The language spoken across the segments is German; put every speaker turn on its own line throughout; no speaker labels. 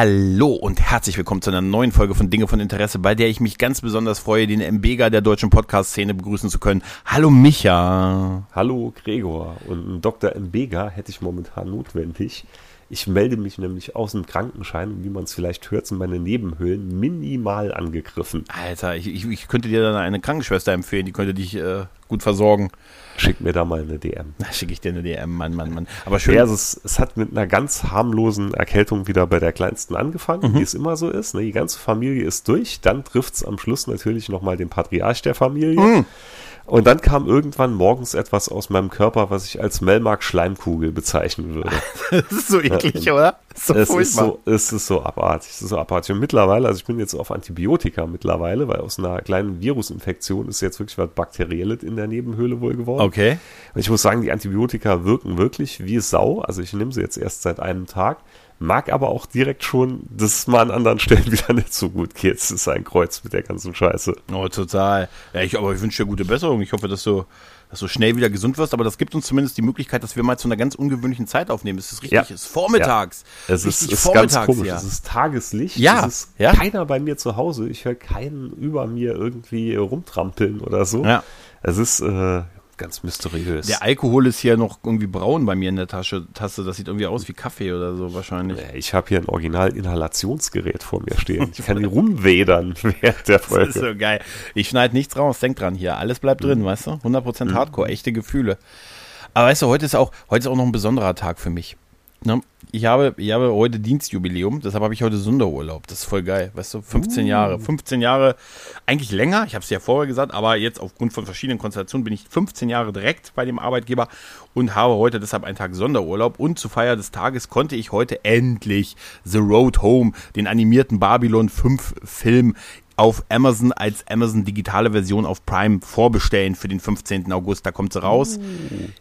Hallo und herzlich willkommen zu einer neuen Folge von Dinge von Interesse, bei der ich mich ganz besonders freue, den Mbega der deutschen Podcast-Szene begrüßen zu können. Hallo Micha.
Hallo Gregor. Und Dr. Mbega hätte ich momentan notwendig. Ich melde mich nämlich aus dem Krankenschein und wie man es vielleicht hört, sind meine Nebenhöhlen minimal angegriffen.
Alter, ich, ich, ich könnte dir dann eine Krankenschwester empfehlen, die könnte dich äh, gut versorgen.
Schick mir da mal eine DM.
Na, schicke ich dir eine DM, Mann, Mann, Mann. Aber schön.
Ja, also es, es hat mit einer ganz harmlosen Erkältung wieder bei der Kleinsten angefangen,
Mhm.
wie es immer so ist. Ne? Die ganze Familie ist durch. Dann trifft es am Schluss natürlich nochmal den Patriarch der Familie.
Mhm.
Und dann kam irgendwann morgens etwas aus meinem Körper, was ich als Melmark-Schleimkugel bezeichnen würde.
das ist so eklig, oder? Das ist so
es ist so, es ist so abartig, es ist so abartig. Und mittlerweile, also ich bin jetzt auf Antibiotika mittlerweile, weil aus einer kleinen Virusinfektion ist jetzt wirklich was Bakterielles in der Nebenhöhle wohl geworden.
Okay.
Und ich muss sagen, die Antibiotika wirken wirklich wie Sau. Also ich nehme sie jetzt erst seit einem Tag. Mag aber auch direkt schon, dass es mal an anderen Stellen wieder nicht so gut geht. Es ist ein Kreuz mit der ganzen Scheiße.
Oh, total. Ja, ich, aber ich wünsche dir gute Besserung. Ich hoffe, dass du, dass du schnell wieder gesund wirst. Aber das gibt uns zumindest die Möglichkeit, dass wir mal zu einer ganz ungewöhnlichen Zeit aufnehmen. Es ist richtig,
Ja.
es ist vormittags.
Es ist, ist ganz komisch.
ja.
Es ist Tageslicht.
Ja,
Es ist
ja.
keiner bei mir zu Hause. Ich höre keinen über mir irgendwie rumtrampeln oder so.
Ja.
Es ist äh, ganz mysteriös.
Der Alkohol ist hier noch irgendwie braun bei mir in der Tasche, Tasse. Das sieht irgendwie aus wie Kaffee oder so wahrscheinlich.
Ich habe hier ein Original-Inhalationsgerät vor mir stehen. Ich kann die rumwedern während der
Das ist
Folge.
so geil. Ich schneide nichts raus. Denk dran hier. Alles bleibt
Mhm.
drin, weißt du? 100% Hardcore, echte Gefühle. Aber weißt du, heute ist auch, heute ist auch noch ein besonderer Tag für mich. Ne? Ich habe, ich habe heute Dienstjubiläum, deshalb habe ich heute Sonderurlaub. Das ist voll geil, weißt du? 15
Uh.
Jahre. 15 Jahre, eigentlich länger, ich habe es ja vorher gesagt, aber jetzt aufgrund von verschiedenen Konstellationen bin ich 15 Jahre direkt bei dem Arbeitgeber und habe heute deshalb einen Tag Sonderurlaub. Und zu Feier des Tages konnte ich heute endlich The Road Home, den animierten Babylon 5 Film auf Amazon als Amazon digitale Version auf Prime vorbestellen für den 15. August. Da kommt sie raus.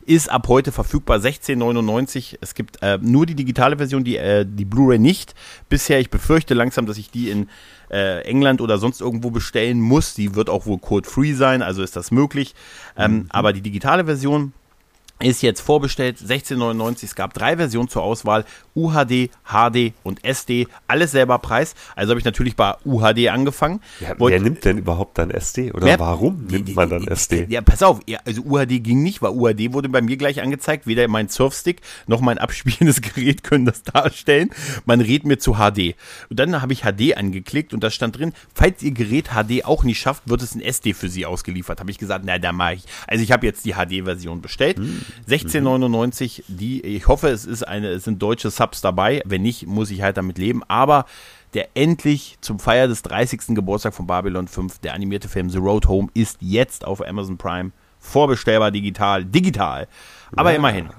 Ist ab heute verfügbar 16,99. Es gibt äh, nur die digitale Version, die, äh, die Blu-ray nicht. Bisher, ich befürchte langsam, dass ich die in äh, England oder sonst irgendwo bestellen muss. Die wird auch wohl code-free sein, also ist das möglich. Ähm, Aber die digitale Version ist jetzt vorbestellt, 16,99. Es gab drei Versionen zur Auswahl, UHD, HD und SD, alles selber Preis. Also habe ich natürlich bei UHD angefangen.
Ja,
Wollt-
wer nimmt denn überhaupt dann SD? Oder
Wer-
warum nimmt man dann SD?
Ja, pass auf, ja, also UHD ging nicht, weil UHD wurde bei mir gleich angezeigt. Weder mein Surfstick noch mein abspielendes Gerät können das darstellen. Man rät mir zu HD. Und dann habe ich HD angeklickt und da stand drin, falls Ihr Gerät HD auch nicht schafft, wird es ein SD für Sie ausgeliefert. Habe ich gesagt, na, da mache ich. Also ich habe jetzt die HD-Version bestellt. 16,99. Die, ich hoffe, es ist eine, es sind deutsche Subs dabei. Wenn nicht, muss ich halt damit leben. Aber der endlich zum Feier des 30. Geburtstag von Babylon 5, der animierte Film The Road Home, ist jetzt auf Amazon Prime vorbestellbar digital. Digital. Aber
Ja.
immerhin.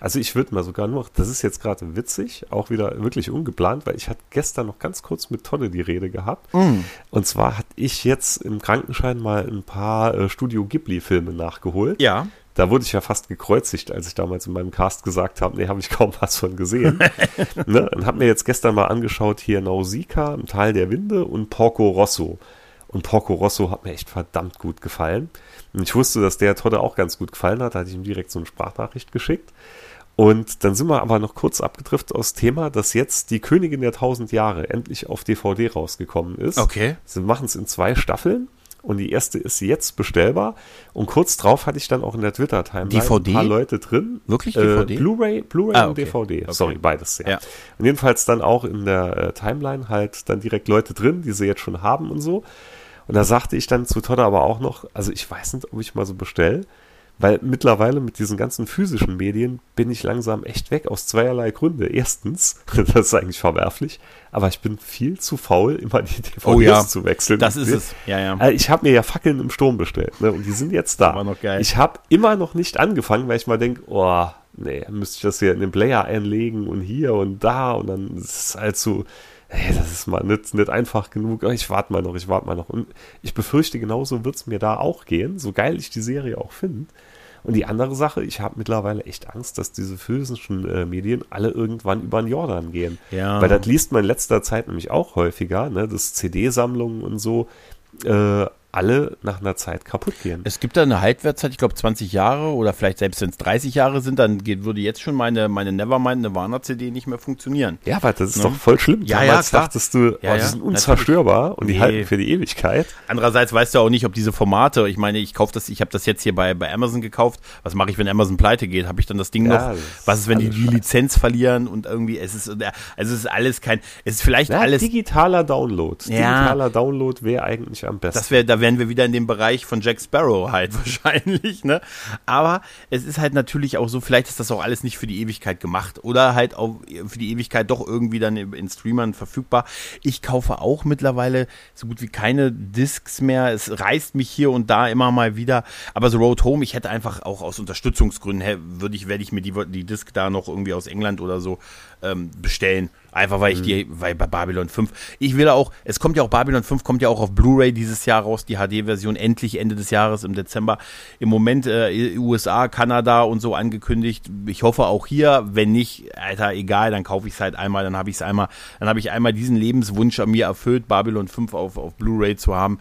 Also ich würde mal sogar noch, das ist jetzt gerade witzig, auch wieder wirklich ungeplant, weil ich hatte gestern noch ganz kurz mit Tonne die Rede gehabt.
Mm.
Und zwar hatte ich jetzt im Krankenschein mal ein paar äh, Studio Ghibli-Filme nachgeholt.
Ja.
Da wurde ich ja fast gekreuzigt, als ich damals in meinem Cast gesagt habe, nee, habe ich kaum was von gesehen. ne? Und habe mir jetzt gestern mal angeschaut hier Nausicaa, ein Teil der Winde und Porco Rosso. Und Porco Rosso hat mir echt verdammt gut gefallen. Und ich wusste, dass der Todde auch ganz gut gefallen hat, da hatte ich ihm direkt so eine Sprachnachricht geschickt. Und dann sind wir aber noch kurz abgedriftet aus Thema, dass jetzt die Königin der tausend Jahre endlich auf DVD rausgekommen ist.
Okay.
Sie machen es in zwei Staffeln und die erste ist jetzt bestellbar. Und kurz drauf hatte ich dann auch in der Twitter-Timeline
DVD?
ein paar Leute drin.
Wirklich
Äh,
DVD?
Blu-ray, Blu-ray
Ah,
und
okay.
DVD.
Okay.
Sorry, beides. Ja.
Ja.
Und jedenfalls dann auch in der äh, Timeline halt dann direkt Leute drin, die sie jetzt schon haben und so. Und da sagte ich dann zu Todd aber auch noch, also ich weiß nicht, ob ich mal so bestelle, weil mittlerweile mit diesen ganzen physischen Medien bin ich langsam echt weg aus zweierlei Gründe. Erstens, das ist eigentlich verwerflich, aber ich bin viel zu faul, immer die DVDs
Oh ja,
zu wechseln.
Das ist es. Ja, ja.
Also ich habe mir ja Fackeln im Sturm bestellt ne? und die sind jetzt da.
war noch geil.
Ich habe immer noch nicht angefangen, weil ich mal denke, oh, nee, müsste ich das hier in den Player einlegen und hier und da und dann ist es halt so, Ey, das ist mal nicht, nicht einfach genug. Ich warte mal noch, ich warte mal noch. Und ich befürchte, genauso wird es mir da auch gehen, so geil ich die Serie auch finde. Und die andere Sache, ich habe mittlerweile echt Angst, dass diese physischen äh, Medien alle irgendwann über den Jordan gehen.
Ja.
Weil das liest man in letzter Zeit nämlich auch häufiger, ne, dass CD-Sammlungen und so äh, alle nach einer Zeit kaputt gehen.
Es gibt da eine Haltwertszeit, ich glaube 20 Jahre oder vielleicht selbst wenn es 30 Jahre sind, dann geht, würde jetzt schon meine, meine Nevermind Nirvana CD nicht mehr funktionieren.
Ja, aber das ist
Ne?
doch voll schlimm.
Ja,
Damals
ja, klar.
dachtest du,
Ja,
oh, die sind unzerstörbar und die
Nee.
halten für die Ewigkeit.
Andererseits weißt du auch nicht, ob diese Formate, ich meine, ich kaufe das, ich habe das jetzt hier bei, bei Amazon gekauft. Was mache ich, wenn Amazon pleite geht? Habe ich dann das Ding
Ja,
noch?
das
Was ist, wenn die die. Lizenz verlieren und irgendwie, es ist, also es ist alles kein, es ist vielleicht
Ja,
alles,
digitaler Download. Digitaler Download wäre eigentlich am besten.
das wäre, da wären wir wieder in dem Bereich von Jack Sparrow halt wahrscheinlich, ne? Aber es ist halt natürlich auch so, vielleicht ist das auch alles nicht für die Ewigkeit gemacht oder halt auch für die Ewigkeit doch irgendwie dann in Streamern verfügbar. Ich kaufe auch mittlerweile so gut wie keine Discs mehr. Es reißt mich hier und da immer mal wieder. Aber so Road Home, ich hätte einfach auch aus Unterstützungsgründen, würde ich, werde ich mir die, die Disc da noch irgendwie aus England oder so ähm, bestellen. Einfach weil ich die, weil bei Babylon 5, ich will auch, es kommt ja auch, Babylon 5 kommt ja auch auf Blu-ray dieses Jahr raus, die HD-Version, endlich Ende des Jahres im Dezember. Im Moment äh, USA, Kanada und so angekündigt. Ich hoffe auch hier, wenn nicht, Alter, egal, dann kaufe ich es halt einmal, dann habe ich es einmal, dann habe ich einmal diesen Lebenswunsch an mir erfüllt, Babylon 5 auf, auf Blu-ray zu haben.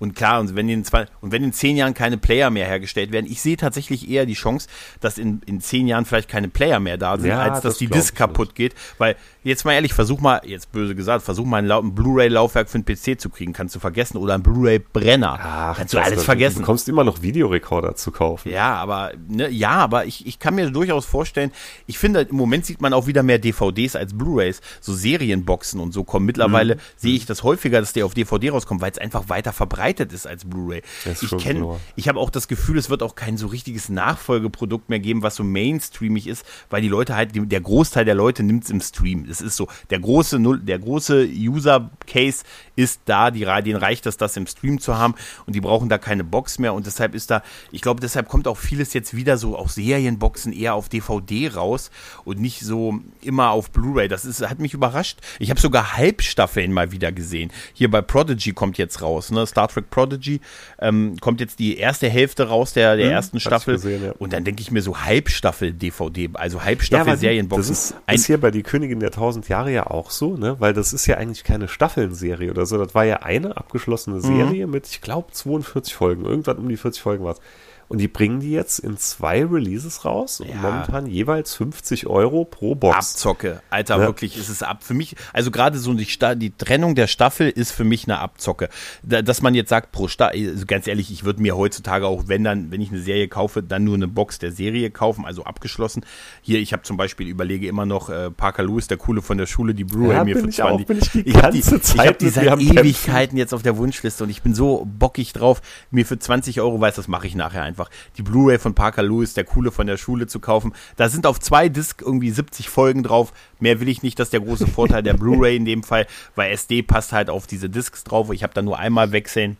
Und klar, und wenn in zwei, und wenn in zehn Jahren keine Player mehr hergestellt werden, ich sehe tatsächlich eher die Chance, dass in, in zehn Jahren vielleicht keine Player mehr da sind,
Ja,
als dass
das
die Disc
ich
kaputt geht. Weil, jetzt mal ehrlich, versuch mal, jetzt böse gesagt, versuch mal ein, ein Blu-ray-Laufwerk für einen PC zu kriegen, kannst du vergessen. Oder ein Blu-ray-Brenner. Kannst du
das-
alles
Du
vergessen.
bekommst immer noch Videorekorder zu kaufen.
Ja, aber ne, ja, aber ich, ich kann mir durchaus vorstellen, ich finde, im Moment sieht man auch wieder mehr DVDs als Blu-rays, so Serienboxen und so kommen. Mittlerweile
Mhm.
sehe ich das häufiger, dass der auf DVD rauskommt, weil es einfach weiter verbreitet ist als Blu-ray. Ich kenne, ich habe auch das Gefühl, es wird auch kein so richtiges Nachfolgeprodukt mehr geben, was so mainstreamig ist, weil die Leute halt, der Großteil der Leute nimmt es im Stream. Es ist so, der große Null, der große User-Case ist da, die, denen reicht es, das im Stream zu haben und die brauchen da keine Box mehr und deshalb ist da, ich glaube, deshalb kommt auch vieles jetzt wieder so, auch Serienboxen eher auf DVD raus und nicht so immer auf Blu-ray. Das ist, hat mich überrascht. Ich habe sogar Halbstaffeln mal wieder gesehen. Hier bei Prodigy kommt jetzt raus, ne? Star Trek Prodigy ähm, kommt jetzt die erste Hälfte raus der, der ersten
hab ich
Staffel
gesehen, ja.
und dann denke ich mir so Halbstaffel-DVD, also
aber
Halbstaffel-Serienboxen.
Das ist,
Ein-
ist hier bei Die Königin der Tausend Jahre ja auch so, ne? Weil das ist ja eigentlich keine Staffelnserie oder so. Das war ja eine abgeschlossene
Mhm.
Serie mit, ich glaube, 42 Folgen. Irgendwann um die 40 Folgen war es. Und die bringen die jetzt in zwei Releases raus und
Ja.
momentan jeweils 50 Euro pro Box.
Abzocke. Alter,
Ja.
wirklich ist es ab. Für mich, also gerade so die, die Trennung der Staffel ist für mich eine Abzocke. Da, dass man jetzt sagt, pro Staffel, also ganz ehrlich, ich würde mir heutzutage auch, wenn dann, wenn ich eine Serie kaufe, dann nur eine Box der Serie kaufen, also abgeschlossen. Hier, ich habe zum Beispiel, überlege immer noch, äh, Parker Lewis, der Coole von der Schule, die Blu-ray
Ja,
mir für
ich auch,
20.
bin ich die
hab ich hab
Zeit
die seit
am Kämpfen.
Ewigkeiten jetzt auf der Wunschliste und ich bin so bockig drauf, mir für 20 Euro, weiß, das mache ich nachher einfach, die Blu-ray von Parker Lewis, der Coole von der Schule zu kaufen. Da sind auf zwei Disc irgendwie 70 Folgen drauf. Mehr will ich nicht, das ist der große Vorteil der Blu-ray in dem Fall, weil SD passt halt auf diese Discs drauf. Ich habe da nur einmal wechseln.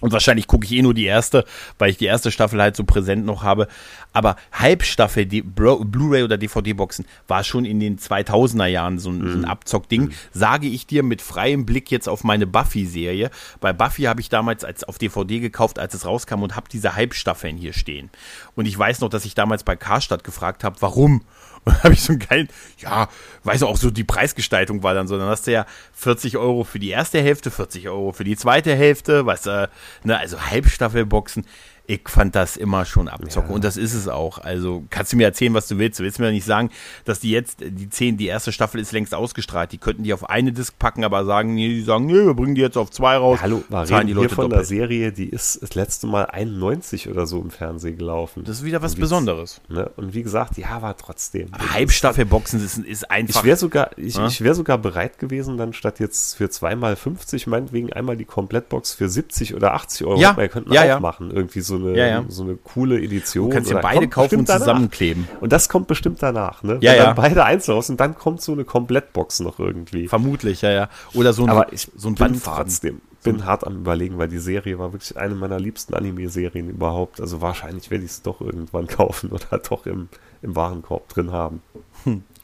Und wahrscheinlich gucke ich eh nur die erste, weil ich die erste Staffel halt so präsent noch habe. Aber Halbstaffel, die Blu-ray oder DVD-Boxen war schon in den 2000er Jahren so ein, so ein Abzockding. Sage ich dir mit freiem Blick jetzt auf meine Buffy-Serie. Bei Buffy habe ich damals als auf DVD gekauft, als es rauskam und habe diese Halbstaffeln hier stehen. Und ich weiß noch, dass ich damals bei Karstadt gefragt habe, warum? Und habe ich so einen geilen, ja, weiß auch so, die Preisgestaltung war dann so. Dann hast du ja 40 Euro für die erste Hälfte, 40 Euro für die zweite Hälfte, weißt du, ne, also Halbstaffelboxen. Ich fand das immer schon abzocken
Ja.
und das ist es auch. Also kannst du mir erzählen, was du willst. Du willst mir nicht sagen, dass die jetzt, die 10, die erste Staffel ist längst ausgestrahlt. Die könnten die auf eine Disc packen, aber sagen, nee, die sagen, nee, wir bringen die jetzt auf zwei raus.
Hallo, wir
zahlen
reden
die
hier
Leute
von der
doppelt.
Serie, die ist das letzte Mal 91 oder so im Fernsehen gelaufen.
Das ist wieder was Besonderes.
Ne? Und wie gesagt, ja, war trotzdem.
Halbstaffelboxen ist, ist einfach.
Ich wäre sogar, ich,
Ja?
ich wäre sogar bereit gewesen, dann statt jetzt für zweimal 50, meinetwegen einmal die Komplettbox für 70 oder 80 Euro.
Ja,
Wir könnten
ja,
auch
ja.
machen. Irgendwie so eine,
Ja, ja.
so eine coole Edition.
Du kannst ja beide kaufen und
danach.
zusammenkleben.
Und das kommt bestimmt danach, ne?
Ja,
Wenn
ja.
dann beide einzeln raus und dann kommt so eine Komplettbox noch irgendwie.
Vermutlich, ja, ja. Oder so ein,
Aber ich
so ein
bin trotzdem bin hart am überlegen, weil die Serie war wirklich eine meiner liebsten Anime-Serien überhaupt. Also wahrscheinlich werde ich es doch irgendwann kaufen oder doch im, im Warenkorb drin haben.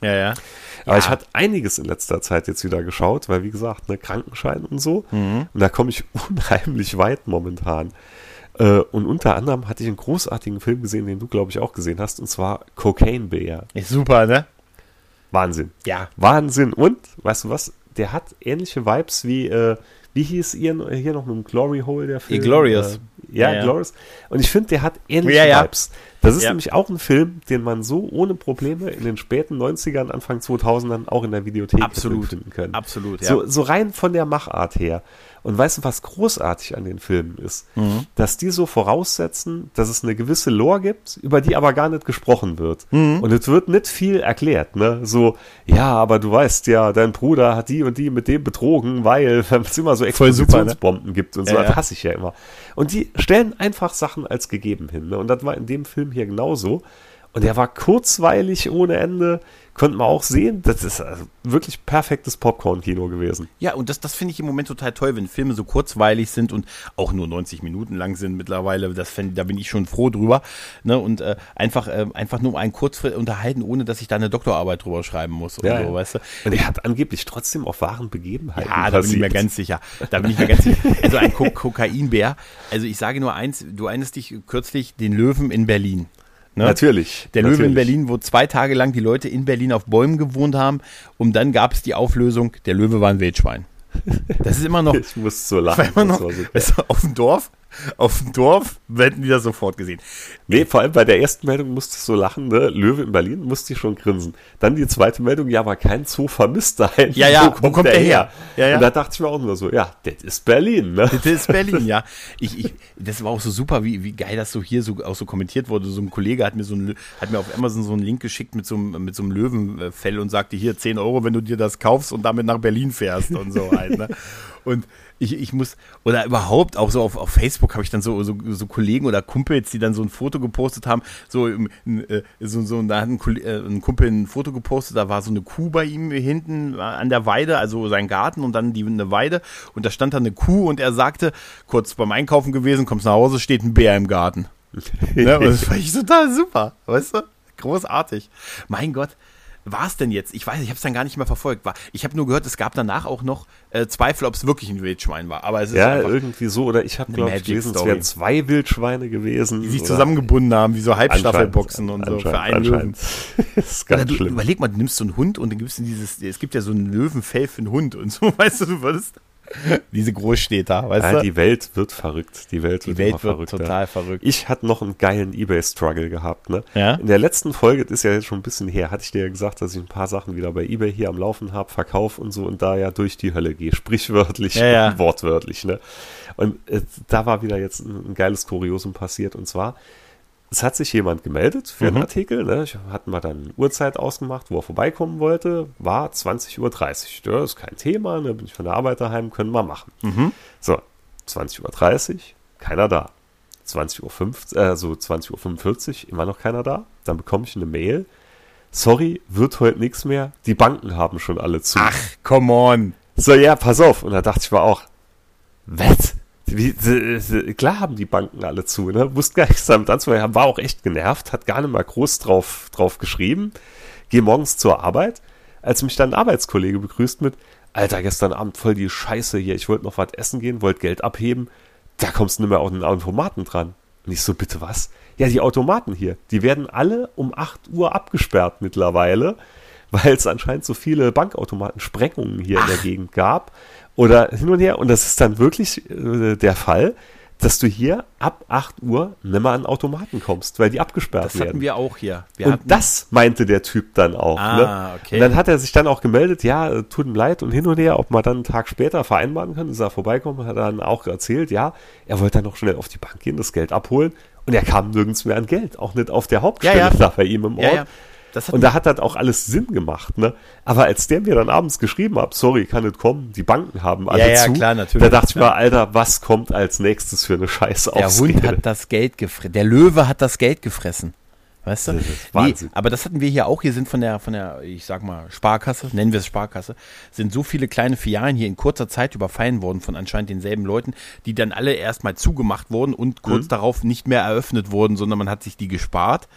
Ja, ja.
Aber
Ja.
ich hatte einiges in letzter Zeit jetzt wieder geschaut, weil wie gesagt, ne, Krankenschein und so.
Mhm.
Und da komme ich unheimlich weit momentan. Äh, und unter anderem hatte ich einen großartigen Film gesehen, den du, glaube ich, auch gesehen hast, und zwar Cocaine Bear.
Ist super, ne?
Wahnsinn.
Ja.
Wahnsinn. Und, weißt du was, der hat ähnliche Vibes wie, äh, wie hieß ihr hier noch mit dem Glory Hole, der Film?
Glorious.
Äh, ja,
Ja.
Glorious. Und ich finde, der hat ähnliche
Ja, ja.
Vibes. Das ist nämlich auch ein Film, den man so ohne Probleme in den späten 90ern, Anfang 2000ern auch in der Videothek
Absolut.
finden können.
Absolut, ja.
So, so rein von der Machart her. Und weißt du, was großartig an den Filmen ist?
Mhm.
Dass die so voraussetzen, dass es eine gewisse Lore gibt, über die aber gar nicht gesprochen wird.
Mhm.
Und es wird nicht viel erklärt, ne? So, ja, aber du weißt ja, dein Bruder hat die und die mit dem betrogen, weil es immer so
super, ne?
Explosionsbomben gibt und so.
Ja,
das hasse ich ja immer. Und die stellen einfach Sachen als gegeben hin. Ne? Und das war in dem Film hier genauso. Und der war kurzweilig ohne Ende. Konnte man auch sehen, das ist also wirklich perfektes Popcorn-Kino gewesen.
Ja, und das, das finde ich im Moment total toll, wenn Filme so kurzweilig sind und auch nur 90 Minuten lang sind mittlerweile. Das fänd, da bin ich schon froh drüber. Ne? Und äh, einfach, äh, einfach nur einen kurz unterhalten, ohne dass ich da eine Doktorarbeit drüber schreiben muss. Und so, weißt du?
Und er hat angeblich trotzdem auf wahren Begebenheiten
Ja, da bin ich mir ganz sicher. Da bin ich mir ganz sicher. Also ein Ko Kokainbär. Also ich sage nur eins, du erinnerst dich kürzlich den Löwen in Berlin. Ne?
Natürlich.
Der
natürlich.
Löwe in Berlin, wo zwei Tage lang die Leute in Berlin auf Bäumen gewohnt haben und dann gab es die Auflösung, der Löwe war ein Wildschwein. Das ist immer noch,
Ich muss so lachen.
noch
super.
weißt du, auf dem Dorf, auf dem Dorf hätten die das sofort gesehen.
Nee, vor allem bei der ersten Meldung musste ich so lachen, ne? Löwe in Berlin musste ich schon grinsen. Dann die zweite Meldung, ja, aber kein Zoo vermisst einen.
Ja, ja, wo kommt der her? Ja, ja.
Und da dachte ich mir auch nur so, ja, das ist Berlin, ne?
Das ist Berlin, ja. Ich, ich, das war auch so super, wie, wie geil das so hier so, auch so kommentiert wurde. So ein Kollege hat mir so ein, hat mir auf Amazon so einen Link geschickt mit so einem, mit so einem Löwenfell und sagte, hier 10 Euro, wenn du dir das kaufst und damit nach Berlin fährst und so halt, ne? Und ich, ich muss, oder überhaupt auch so auf, auf Facebook habe ich dann so, so, so Kollegen oder Kumpels, die dann so ein Foto gepostet haben, so, in, äh, so, so da hat ein, äh, ein Kumpel ein Foto gepostet, da war so eine Kuh bei ihm hinten äh, an der Weide, also sein Garten und dann die, eine Weide und da stand da eine Kuh und er sagte, kurz beim Einkaufen gewesen, kommst nach Hause, steht ein Bär im Garten. ne? Und das fand ich total super, weißt du? Großartig. Mein Gott. War es denn jetzt? Ich weiß, ich habe es dann gar nicht mehr verfolgt. War, ich habe nur gehört, es gab danach auch noch äh, Zweifel, ob es wirklich ein Wildschwein war. Aber es ist
Ja, irgendwie so. Oder ich habe, glaube ich, gelesen, es wären zwei Wildschweine gewesen.
die sich
oder-
zusammengebunden haben, wie so Halbstaffelboxen und so für einen Löwen.
ist
Oder
ganz
du,
schlimm.
überleg mal, du nimmst so einen Hund und dann gibst du dieses, es gibt ja so ein Löwenfell für einen Hund und so, weißt du, du würdest diese Großstädter, weißt
Ja,
du?
die Welt wird verrückt. Die Welt
Die
wird,
Welt
immer
wird total verrückt.
Ich hatte noch einen geilen Ebay-Struggle gehabt. Ne?
Ja?
In der letzten Folge, das ist ja jetzt schon ein bisschen her, hatte ich dir ja gesagt, dass ich ein paar Sachen wieder bei Ebay hier am Laufen habe, Verkauf und so und da ja durch die Hölle gehe. Sprichwörtlich
Ja, ja.
wortwörtlich. Ne? Und äh, da war wieder jetzt ein, ein geiles Kuriosum passiert und zwar, es hat sich jemand gemeldet für einen
Mhm.
Artikel. Ne? Ich hatte mal dann eine Uhrzeit ausgemacht, wo er vorbeikommen wollte. War 20.30 Uhr. Ja, ist kein Thema. Ne? Bin ich von der Arbeit daheim, können wir machen.
Mhm.
So, 20.30 Uhr, keiner da. 20.05 Uhr, äh, so 20.45 Uhr, immer noch keiner da. Dann bekomme ich eine Mail. Sorry, wird heute nichts mehr. Die Banken haben schon alle zu.
Ach, come on.
So, ja, pass auf. Und da dachte ich mir auch, was? Wie, klar haben die Banken alle zu, ne? Wusste gar nichts damit anzufangen. War auch echt genervt, hat gar nicht mal groß drauf, drauf geschrieben. Geh morgens zur Arbeit, als mich dann ein Arbeitskollege begrüßt mit, Alter, gestern Abend voll die Scheiße hier, ich wollte noch was essen gehen, wollte Geld abheben, da kommst du nicht mehr auf den Automaten dran. Und ich so, bitte was? Ja, die Automaten hier, die werden alle um 8 Uhr abgesperrt mittlerweile, weil es anscheinend so viele Bankautomatensprengungen hier in der Gegend gab oder hin und her. Und das ist dann wirklich äh, der Fall, dass du hier ab 8 Uhr nimmer an Automaten kommst, weil die abgesperrt
Das
werden.
hatten wir auch hier. Wir
Und das meinte der Typ dann auch.
Ah,
ne?
okay.
Und dann hat er sich dann auch gemeldet, ja, äh, tut ihm leid und hin und her, ob man dann einen Tag später vereinbaren kann, ist er vorbeikommen, hat er dann auch erzählt, ja, er wollte dann noch schnell auf die Bank gehen, das Geld abholen und er kam nirgends mehr an Geld, auch nicht auf der Hauptstelle
Ja, ja.
da bei ihm im Ort.
ja. Das
Und da hat das auch alles Sinn gemacht, ne? Aber als der mir dann abends geschrieben hat, sorry, kann nicht kommen, die Banken haben alle
Ja, ja,
zu,
klar, natürlich,
da dachte ich mir, Alter, was kommt als nächstes für eine Scheiße
Der Hund hat das Geld gefressen. Der Löwe hat das Geld gefressen. Weißt du?
Wahnsinn.
aber das hatten wir hier auch. Hier sind von der, von der, ich sag mal, Sparkasse, nennen wir es Sparkasse, sind so viele kleine Filialen hier in kurzer Zeit überfallen worden von anscheinend denselben Leuten, die dann alle erstmal zugemacht wurden und kurz
Mhm.
darauf nicht mehr eröffnet wurden, sondern man hat sich die gespart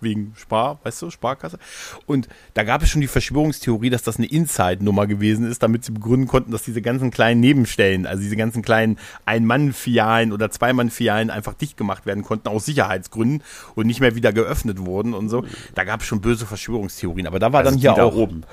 wegen Spar, weißt du, Sparkasse. Und da gab es schon die Verschwörungstheorie, dass das eine Inside-Nummer gewesen ist, damit sie begründen konnten, dass diese ganzen kleinen Nebenstellen, also diese ganzen kleinen Ein-Mann-Filialen oder Zwei-Mann-Filialen einfach dicht gemacht werden konnten, aus Sicherheitsgründen und nicht mehr wieder geöffnet wurden und so. Da gab es schon böse Verschwörungstheorien. Aber da war
Also
dann hier
da
auch.
oben.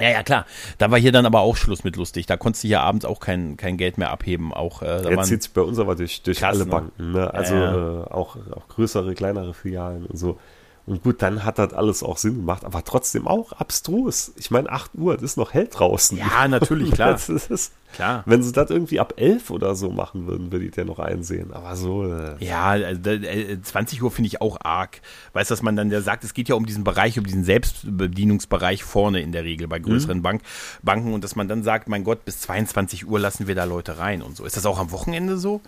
Ja, ja, klar. Da war hier dann aber auch Schluss mit lustig. Da konntest du hier abends auch kein, kein Geld mehr abheben. Auch, äh,
Jetzt zieht sich bei uns aber durch, durch
Krass,
alle
ne?
Banken. Ne? Also
Ja,
Äh, auch, auch größere, kleinere Filialen und so. Und gut, dann hat das alles auch Sinn gemacht, aber trotzdem auch abstrus. Ich meine, 8 Uhr, das ist noch hell draußen.
Ja, natürlich, klar.
Das ist,
Klar.
Wenn sie das irgendwie ab 11 oder so machen würden, würde ich den noch einsehen. Aber so, äh,
Ja, also, äh, 20 Uhr finde ich auch arg. Weißt du, dass man dann ja sagt, es geht ja um diesen Bereich, um diesen Selbstbedienungsbereich vorne in der Regel bei größeren Bank, Banken und dass man dann sagt, mein Gott, bis 22 Uhr lassen wir da Leute rein und so. Ist das auch am Wochenende so?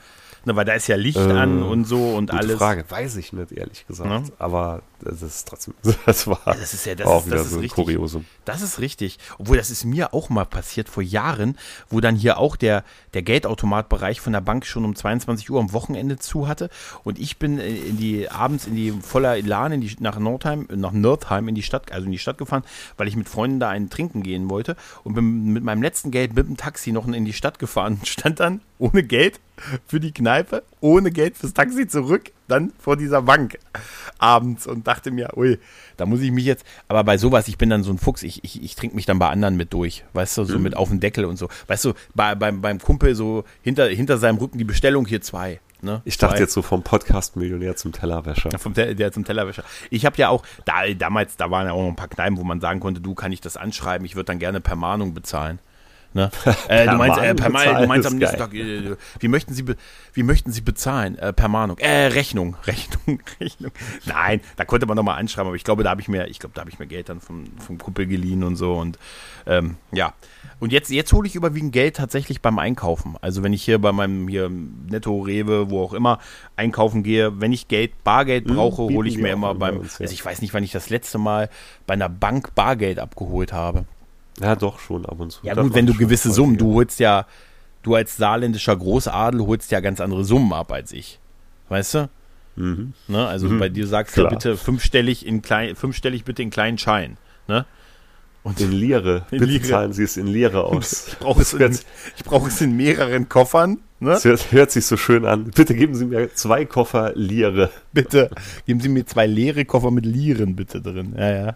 Ne, weil da ist ja Licht
Äh,
an und so und
gute
alles.
Frage. Weiß ich nicht, ehrlich gesagt.
Ja.
Aber das ist trotzdem, das war
Das ist ja, das
auch
ist,
wieder
das
so ein
richtig.
Kuriosum.
Das ist richtig. Obwohl, das ist mir auch mal passiert vor Jahren, wo dann hier auch der, der Geldautomatbereich von der Bank schon um 22 Uhr am Wochenende zu hatte. Und ich bin äh, in die, abends in die voller Elan in die, nach Nordheim, nach Nordheim in die Stadt, also in die Stadt gefahren, weil ich mit Freunden da einen trinken gehen wollte. Und bin mit meinem letzten Geld mit dem Taxi noch in die Stadt gefahren und stand dann ohne Geld für die Kneipe, ohne Geld fürs Taxi zurück, dann vor dieser Bank abends und dachte mir, ui, da muss ich mich jetzt, aber bei sowas, ich bin dann so ein Fuchs, ich, ich, ich trinke mich dann bei anderen mit durch, weißt du,
Mhm.
so mit auf den Deckel und so. Weißt du, bei, beim, beim Kumpel so hinter, hinter seinem Rücken die Bestellung hier zwei. Ne?
Ich dachte
Zwei.
jetzt so vom Podcast-Millionär zum Tellerwäscher.
Ja, Vom Te der zum Tellerwäscher. Ich habe ja auch, da, damals, da waren ja auch noch ein paar Kneipen, wo man sagen konnte, du kann ich das anschreiben, ich würde dann gerne per Mahnung bezahlen. Ne? äh, du meinst, äh, per
Mahnung,
du meinst am nächsten Tag, äh, wie möchten Sie, wie möchten Sie bezahlen? Äh, per Mahnung. Äh, Rechnung, Rechnung, Rechnung. Nein, da konnte man nochmal anschreiben, aber ich glaube, da habe ich mir, ich glaube, da habe ich mir Geld dann vom, vom Kumpel geliehen und so und ähm, ja. Und jetzt, jetzt hole ich überwiegend Geld tatsächlich beim Einkaufen. Also wenn ich hier bei meinem hier Netto, Rewe, wo auch immer einkaufen gehe, wenn ich Geld, Bargeld brauche,
bieten
hole ich mir immer beim,
uns, ja.
also ich weiß nicht, wann ich das letzte Mal bei einer Bank Bargeld abgeholt habe.
Ja, doch, schon ab und zu.
Ja
Das
gut, wenn du gewisse. Summen, du holst ja, du als saarländischer Großadel holst ja ganz andere Summen ab als ich. Weißt du?
Mhm.
Ne? Also
Mhm.
bei dir sagst du bitte fünfstellig in klein, fünfstellig bitte in kleinen Schein. Ne? Und
In Lire.
In
Bitte
Lire.
zahlen Sie es in Lire aus.
ich brauche es, in- ich brauche es in mehreren Koffern. Ne?
das hört, hört sich so schön an. Bitte geben Sie mir zwei Koffer Lire.
Bitte geben Sie mir zwei leere Koffer mit Lieren bitte drin. Ja, ja.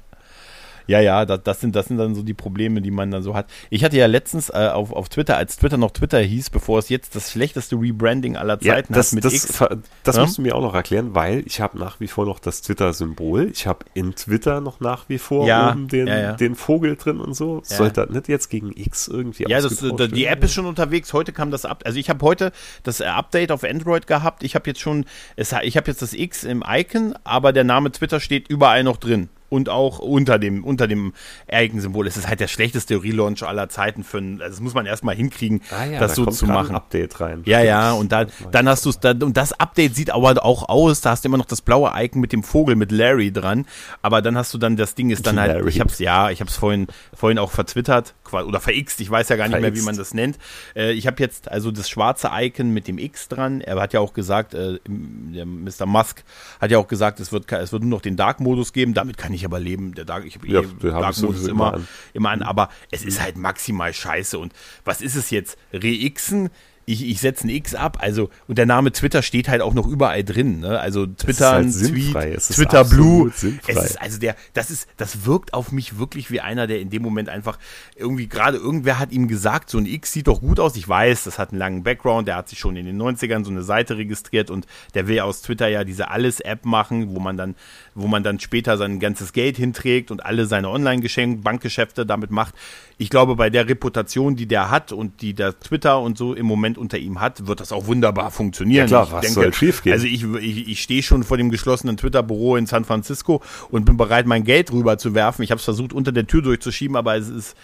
Ja, ja, das, das, sind, das sind dann so die Probleme, die man dann so hat. Ich hatte ja letztens äh, auf, auf Twitter, als Twitter noch Twitter hieß, bevor es jetzt das schlechteste Rebranding aller
Ja,
Zeiten
das,
hat mit
das,
X.
das
Ja?
musst du mir auch noch erklären, weil ich habe nach wie vor noch das Twitter-Symbol. Ich habe in Twitter noch nach wie vor
Ja,
oben den,
ja, ja.
den Vogel drin und so.
Ja.
Sollte das nicht jetzt gegen X irgendwie
Ja, das,
ausgetauscht
die? App ist schon unterwegs. Heute kam das Up. Also ich habe heute das äh, Update auf Android gehabt. Ich habe jetzt schon, es, ich habe jetzt das X im Icon, aber der Name Twitter steht überall noch drin. Und auch unter dem, unter dem Icon-Symbol. Es ist halt der schlechteste Relaunch aller Zeiten für ein, also das muss man erstmal hinkriegen,
Ah ja,
das
da
so
kommt
zu machen.
Ein Update rein.
Ja, ja, und dann, dann hast du es, und das Update sieht aber auch aus, da hast du immer noch das blaue Icon mit dem Vogel, mit Larry dran, aber dann hast du dann, das Ding ist dann halt,
Larry.
ich hab's, ja, ich hab's vorhin, vorhin auch vertwittert, qua- oder verixt, ich weiß ja gar nicht mehr, wie
Verixt.
man das nennt. Äh, ich habe jetzt also das schwarze Icon mit dem X dran, er hat ja auch gesagt, äh, Mr. Musk hat ja auch gesagt, es wird, es wird nur noch den Dark-Modus geben, damit kann ich aber leben, der Dark, ich habe
Ja,
eh
ich
Dark-Modus
sowieso
immer,
immer an.
immer an, aber es ist halt maximal scheiße. Und was ist es jetzt? Re-Xen? Ich, ich setze ein X ab, also, und der Name Twitter steht halt auch noch überall drin, ne? Also Twitter,
halt.
Tweet, Twitter Blue.
sinnfrei.
Es ist, also der, das ist, das wirkt auf mich wirklich wie einer, der in dem Moment einfach irgendwie gerade irgendwer hat ihm gesagt, so ein X sieht doch gut aus. Ich weiß, das hat einen langen Background, der hat sich schon in den 90ern so eine Seite registriert und der will aus Twitter ja diese Alles-App machen, wo man dann, wo man dann später sein ganzes Geld hinträgt und alle seine Online-Geschenke, Bankgeschäfte damit macht. Ich glaube, bei der Reputation, die der hat und die der Twitter und so im Moment unter ihm hat, wird das auch wunderbar funktionieren.
Ja klar,
ich
was soll schiefgehen?
Also ich, ich, ich stehe schon vor dem geschlossenen Twitter-Büro in San Francisco und bin bereit, mein Geld rüber zu werfen. Ich habe es versucht, unter der Tür durchzuschieben, aber es ist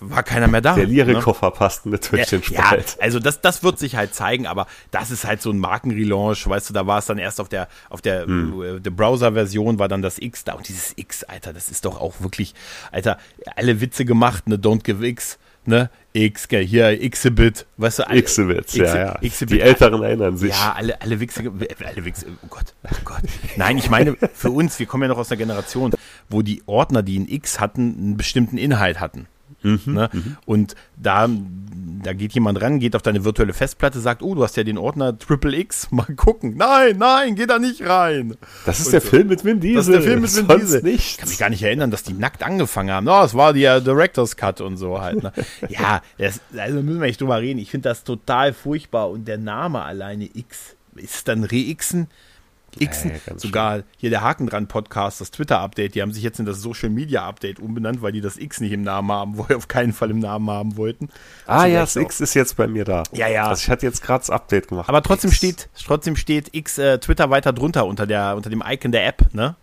war keiner mehr da.
Der
ne?
Lire-Koffer passt nicht durch den
Ja,
Spalt.
also das, das wird sich halt zeigen, aber das ist halt so ein Markenrelaunch, weißt du, da war es dann erst auf der, auf der,
Hm.
äh, der Browser-Version war dann das X da und dieses X, Alter, das ist doch auch wirklich, Alter, alle Witze gemacht, ne, don't give X, ne? X, hier, Xibit, weißt du, alle,
Xibit, ja, ja.
Xibit,
Die Älteren erinnern sich.
Ja, alle, alle Wichse, alle Wichse, oh Gott, oh Gott. Nein, ich meine, für uns, wir kommen ja noch aus einer Generation, wo die Ordner, die ein X hatten, einen bestimmten Inhalt hatten.
Mhm,
ne? Und da, da geht jemand ran, geht auf deine virtuelle Festplatte, sagt, oh, du hast ja den Ordner Triple X, mal gucken. Nein, nein, geh da nicht rein.
Das ist
Und
der
so.
Film mit Vin Diesel.
Das ist der Film mit Vin Diesel.
nichts.
Ich kann mich gar nicht erinnern, dass die nackt angefangen haben. No, es war der Director's Cut und so halt. Ne? ja, das, also müssen wir nicht drüber reden. Ich finde das total furchtbar. Und der Name alleine X, ist dann Re-Xen? Xen,
ganz
sogar hier der Haken dran Podcast, das Twitter-Update, die haben sich jetzt in das Social Media Update umbenannt, weil die das X nicht im Namen haben, wo auf keinen Fall im Namen haben wollten.
Ah
Zu
ja, das. X ist jetzt bei mir da.
Ja, ja.
Also ich hatte jetzt gerade das Update gemacht.
Aber trotzdem
X.
steht, trotzdem steht X äh, Twitter weiter drunter unter der, unter dem Icon der App, ne?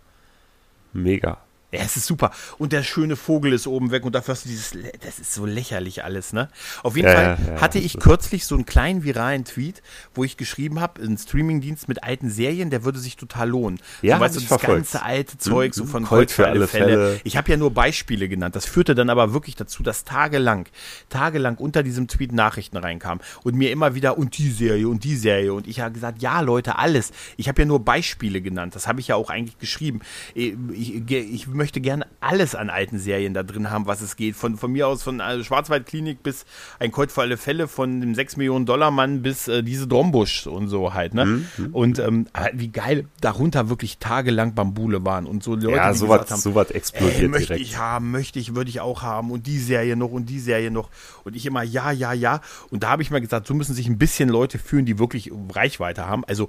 Mega.
Ja, es ist super. Und der schöne Vogel ist oben weg und dafür hast du dieses, das ist so lächerlich alles, ne? Auf jeden
Ja,
Fall
ja,
hatte ich kürzlich so einen kleinen viralen Tweet, wo ich geschrieben habe, ein Streamingdienst mit alten Serien, der würde sich total lohnen.
Ja,
so, weißt du, das
verfolgt.
ganze alte Zeug, so von
Colt
Colt für alle Fälle.
Fälle.
Ich habe ja nur Beispiele genannt. Das führte dann aber wirklich dazu, dass tagelang, tagelang unter diesem Tweet Nachrichten reinkamen und mir immer wieder und die Serie und die Serie und ich habe gesagt, ja Leute, alles. Ich habe ja nur Beispiele genannt. Das habe ich ja auch eigentlich geschrieben. Ich, ich, ich möchte gerne alles an alten Serien da drin haben, was es geht. Von, von mir aus von äh, Schwarzwaldklinik bis ein Colt für alle Fälle, von dem 6 Millionen Dollar Mann bis äh, diese Drombusch und so halt. Ne?
Mhm,
Und ähm, wie geil darunter wirklich tagelang Bambule waren und so Leute,
Ja,
die
sowas
gesagt haben,
sowas explodiert
Ey, möchte
direkt.
ich haben, möchte ich, würde ich auch haben und die Serie noch und die Serie noch und ich immer ja, ja, ja und da habe ich mal gesagt, so müssen sich ein bisschen Leute fühlen, die wirklich Reichweite haben, also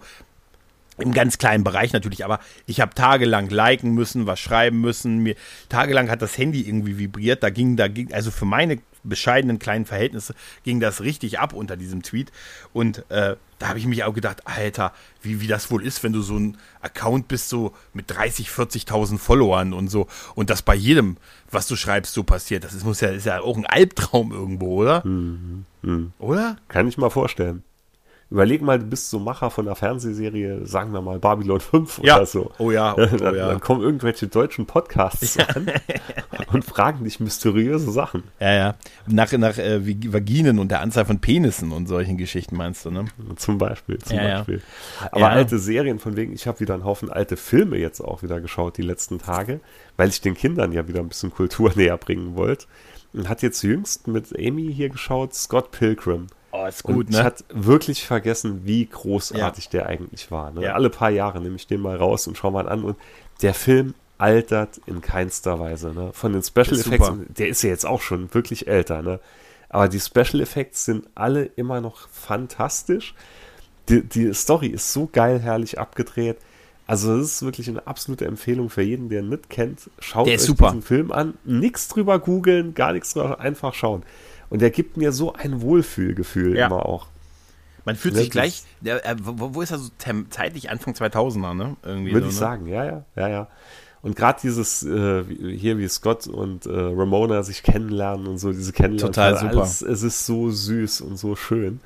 im ganz kleinen Bereich natürlich, aber ich habe tagelang liken müssen, was schreiben müssen, mir tagelang hat das Handy irgendwie vibriert, da ging, da ging, also für meine bescheidenen kleinen Verhältnisse ging das richtig ab unter diesem Tweet und äh, da habe ich mich auch gedacht, Alter, wie, wie das wohl ist, wenn du so ein Account bist, so mit 30, 40.000 Followern und so und das bei jedem, was du schreibst, so passiert. Das ist, muss ja, ist ja auch ein Albtraum irgendwo, oder? Oder?
Kann ich mal vorstellen. Überleg mal, du bist so Macher von einer Fernsehserie, sagen wir mal Babylon 5
Ja.
oder so.
Oh ja, oh
dann,
ja.
dann kommen irgendwelche deutschen Podcasts an und fragen dich mysteriöse Sachen.
Ja, ja. Nach, nach äh, Vag- Vaginen und der Anzahl von Penissen und solchen Geschichten meinst du, ne?
Zum Beispiel. Zum
Ja, ja.
Beispiel. Aber
Ja.
alte Serien, von wegen, ich habe wieder einen Haufen alte Filme jetzt auch wieder geschaut die letzten Tage, weil ich den Kindern ja wieder ein bisschen Kultur näher bringen wollte. Und hat jetzt jüngst mit Amy hier geschaut, Scott Pilgrim.
Oh, ist
Und
gut,
ich
ne?
hatte wirklich vergessen, wie großartig der eigentlich war. Ne?
Ja.
Alle paar Jahre nehme ich den mal raus und schau mal an. Und der Film altert in keinster Weise. Ne? Von den Special Effects, der ist ja jetzt auch schon wirklich älter. Ne? Aber die Special Effects sind alle immer noch fantastisch. Die, die Story ist so geil, herrlich abgedreht. Also das ist wirklich eine absolute Empfehlung für jeden, der ihn nicht kennt. Schaut
Der
euch
super.
diesen Film an. Nichts drüber googeln, gar nichts drüber, einfach schauen. Und der gibt mir so ein Wohlfühlgefühl
Ja.
immer auch.
Man fühlt sich gleich, äh, wo, wo ist er so zeitlich Anfang 2000er, ne? Irgendwie
Würde
so,
ich
ne?
sagen, ja, ja, ja, ja. Und gerade dieses äh, hier wie Scott und äh, Ramona sich kennenlernen und so, diese Kennenlernen.
Total super.
Alles, es ist so süß und so schön.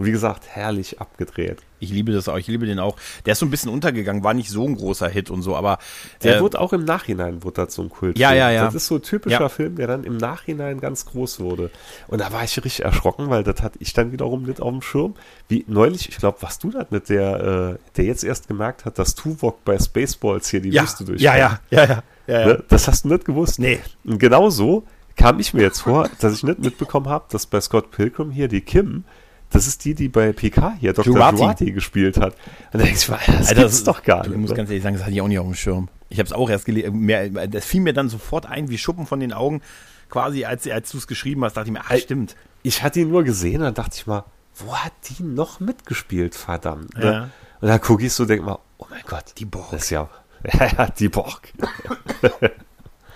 Und wie gesagt, herrlich abgedreht.
Ich liebe das auch, ich liebe den auch. Der ist so ein bisschen untergegangen, war nicht so ein großer Hit und so, aber
Der
äh,
wurde auch im Nachhinein wurde das so ein Kult.
Ja, ja, ja.
Das ist so ein typischer
Ja.
Film, der dann im Nachhinein ganz groß wurde. Und da war ich richtig erschrocken, weil das hatte ich dann wiederum nicht auf dem Schirm. Wie neulich, ich glaube, was du das mit der, äh, der jetzt erst gemerkt hat, dass Tuvok bei Spaceballs hier die
ja,
Wüste durch.
ja, ja, ja, ja, ja, ja.
Ne? Das hast du nicht gewusst.
Nee.
Und genau so kam ich mir jetzt vor, dass ich nicht mitbekommen habe, dass bei Scott Pilgrim hier die Kim, das ist die, die bei PK hier Dr.
Jurati.
Jurati gespielt hat. Und da ich mal, das
Alter,
gibt's doch gar
Ich
nicht.
muss
ne?
ganz ehrlich sagen, das hatte ich auch nicht auf dem Schirm. Ich habe es auch erst gelesen, das fiel mir dann sofort ein, wie Schuppen von den Augen, quasi als, als du es geschrieben hast, dachte ich mir, ach stimmt.
ich hatte ihn nur gesehen und dann dachte ich mal, wo hat die noch mitgespielt, verdammt. Ne?
Ja.
Und dann gucke ich so, denke mal, oh mein Gott,
Die Borg.
Das ist ja, ja, ja, die Borg.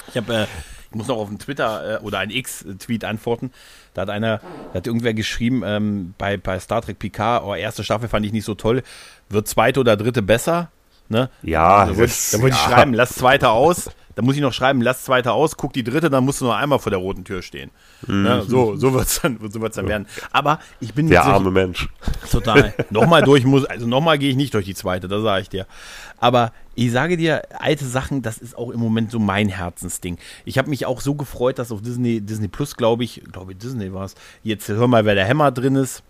Ich habe, äh, ich muss noch auf einen Twitter äh, oder einen X-Tweet antworten. Da hat einer, da hat irgendwer geschrieben, ähm, bei, bei Star Trek Picard, oh, erste Staffel fand ich nicht so toll. Wird zweite oder dritte besser? Ne?
Ja,
ich,
das-
da wollte ich
ja.
schreiben, lass zweite aus. Da muss ich noch schreiben, lass zweite aus, guck die dritte, dann musst du noch einmal vor der roten Tür stehen. Mhm. Ja, so so wird es dann, so wird's dann werden. Aber ich bin
Der arme Mensch.
Total. nochmal durch muss, also nochmal gehe ich nicht durch die zweite, das sage ich dir. Aber ich sage dir, alte Sachen, das ist auch im Moment so mein Herzensding. Ich habe mich auch so gefreut, dass auf Disney, Disney Plus, glaube ich, glaube ich, Disney war es, jetzt hör mal, wer der Hammer drin ist.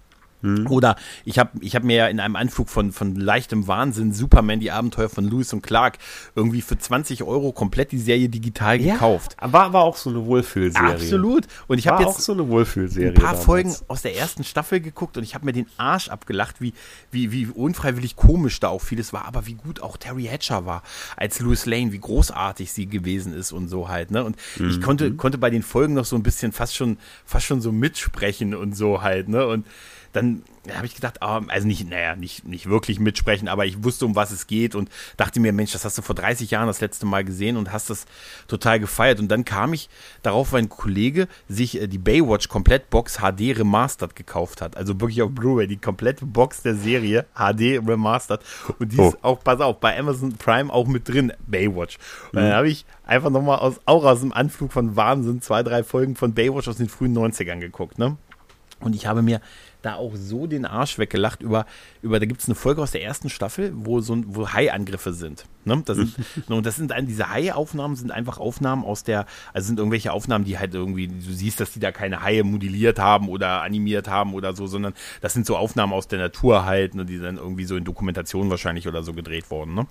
Hm. Oder ich habe ich hab mir ja in einem Anflug von, von leichtem Wahnsinn Superman, die Abenteuer von Lewis und Clark, irgendwie für 20 Euro komplett die Serie digital ja, gekauft.
War, war auch so eine Wohlfühlserie.
Absolut. Und ich habe jetzt
auch so eine Wohlfühlserie
ein paar damals. Folgen aus der ersten Staffel geguckt und ich habe mir den Arsch abgelacht, wie, wie, wie unfreiwillig komisch da auch vieles war, aber wie gut auch Terry Hatcher war als Louis Lane, wie großartig sie gewesen ist und so halt. Ne? Und mhm. ich konnte, konnte bei den Folgen noch so ein bisschen fast schon, fast schon so mitsprechen und so halt. Ne? Und dann habe ich gedacht, oh, also nicht, naja, nicht, nicht wirklich mitsprechen, aber ich wusste, um was es geht und dachte mir, Mensch, das hast du vor 30 Jahren das letzte Mal gesehen und hast das total gefeiert. Und dann kam ich darauf, weil ein Kollege sich äh, die Baywatch Komplettbox HD Remastered gekauft hat. Also wirklich auf Blu-ray, die komplette Box der Serie HD Remastered. Und die oh. ist auch, pass auf, bei Amazon Prime auch mit drin, Baywatch. Und dann mhm. habe ich einfach nochmal aus, auch aus dem Anflug von Wahnsinn zwei, drei Folgen von Baywatch aus den frühen 90ern geguckt, ne? Und ich habe mir da auch so den Arsch weggelacht über, über da gibt es eine Folge aus der ersten Staffel, wo so wo Hai-Angriffe sind. Ne? Das sind und das sind diese Hai-Aufnahmen sind einfach Aufnahmen aus der, also sind irgendwelche Aufnahmen, die halt irgendwie, du siehst, dass die da keine Haie modelliert haben oder animiert haben oder so, sondern das sind so Aufnahmen aus der Natur halt, ne, die dann irgendwie so in Dokumentation wahrscheinlich oder so gedreht wurden. Ne?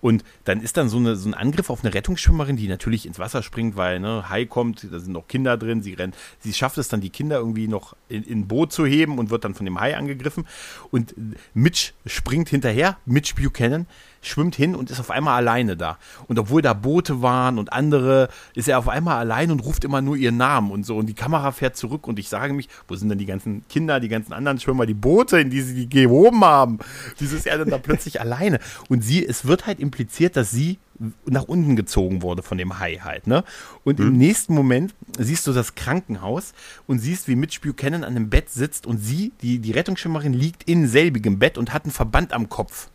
Und dann ist dann so, eine, so ein Angriff auf eine Rettungsschwimmerin, die natürlich ins Wasser springt, weil ne, Hai kommt, da sind noch Kinder drin, sie rennt, sie schafft es dann, die Kinder irgendwie noch in, in ein Boot zu heben und wird dann von dem Hai angegriffen. Und Mitch springt hinterher, Mitch Buchanan, schwimmt hin und ist auf einmal alleine da. Und obwohl da Boote waren und andere, ist er auf einmal allein und ruft immer nur ihren Namen und so. Und die Kamera fährt zurück und ich sage mich, wo sind denn die ganzen Kinder, die ganzen anderen Schwimmer, die Boote, in die sie die gehoben haben? Wieso ist er denn da plötzlich alleine? Und sie, es wird halt impliziert, dass sie nach unten gezogen wurde von dem Hai halt, ne? Und mhm. im nächsten Moment siehst du das Krankenhaus und siehst, wie Mitch Buchanan an einem Bett sitzt und sie, die, die Rettungsschwimmerin, liegt in selbigem Bett und hat einen Verband am Kopf.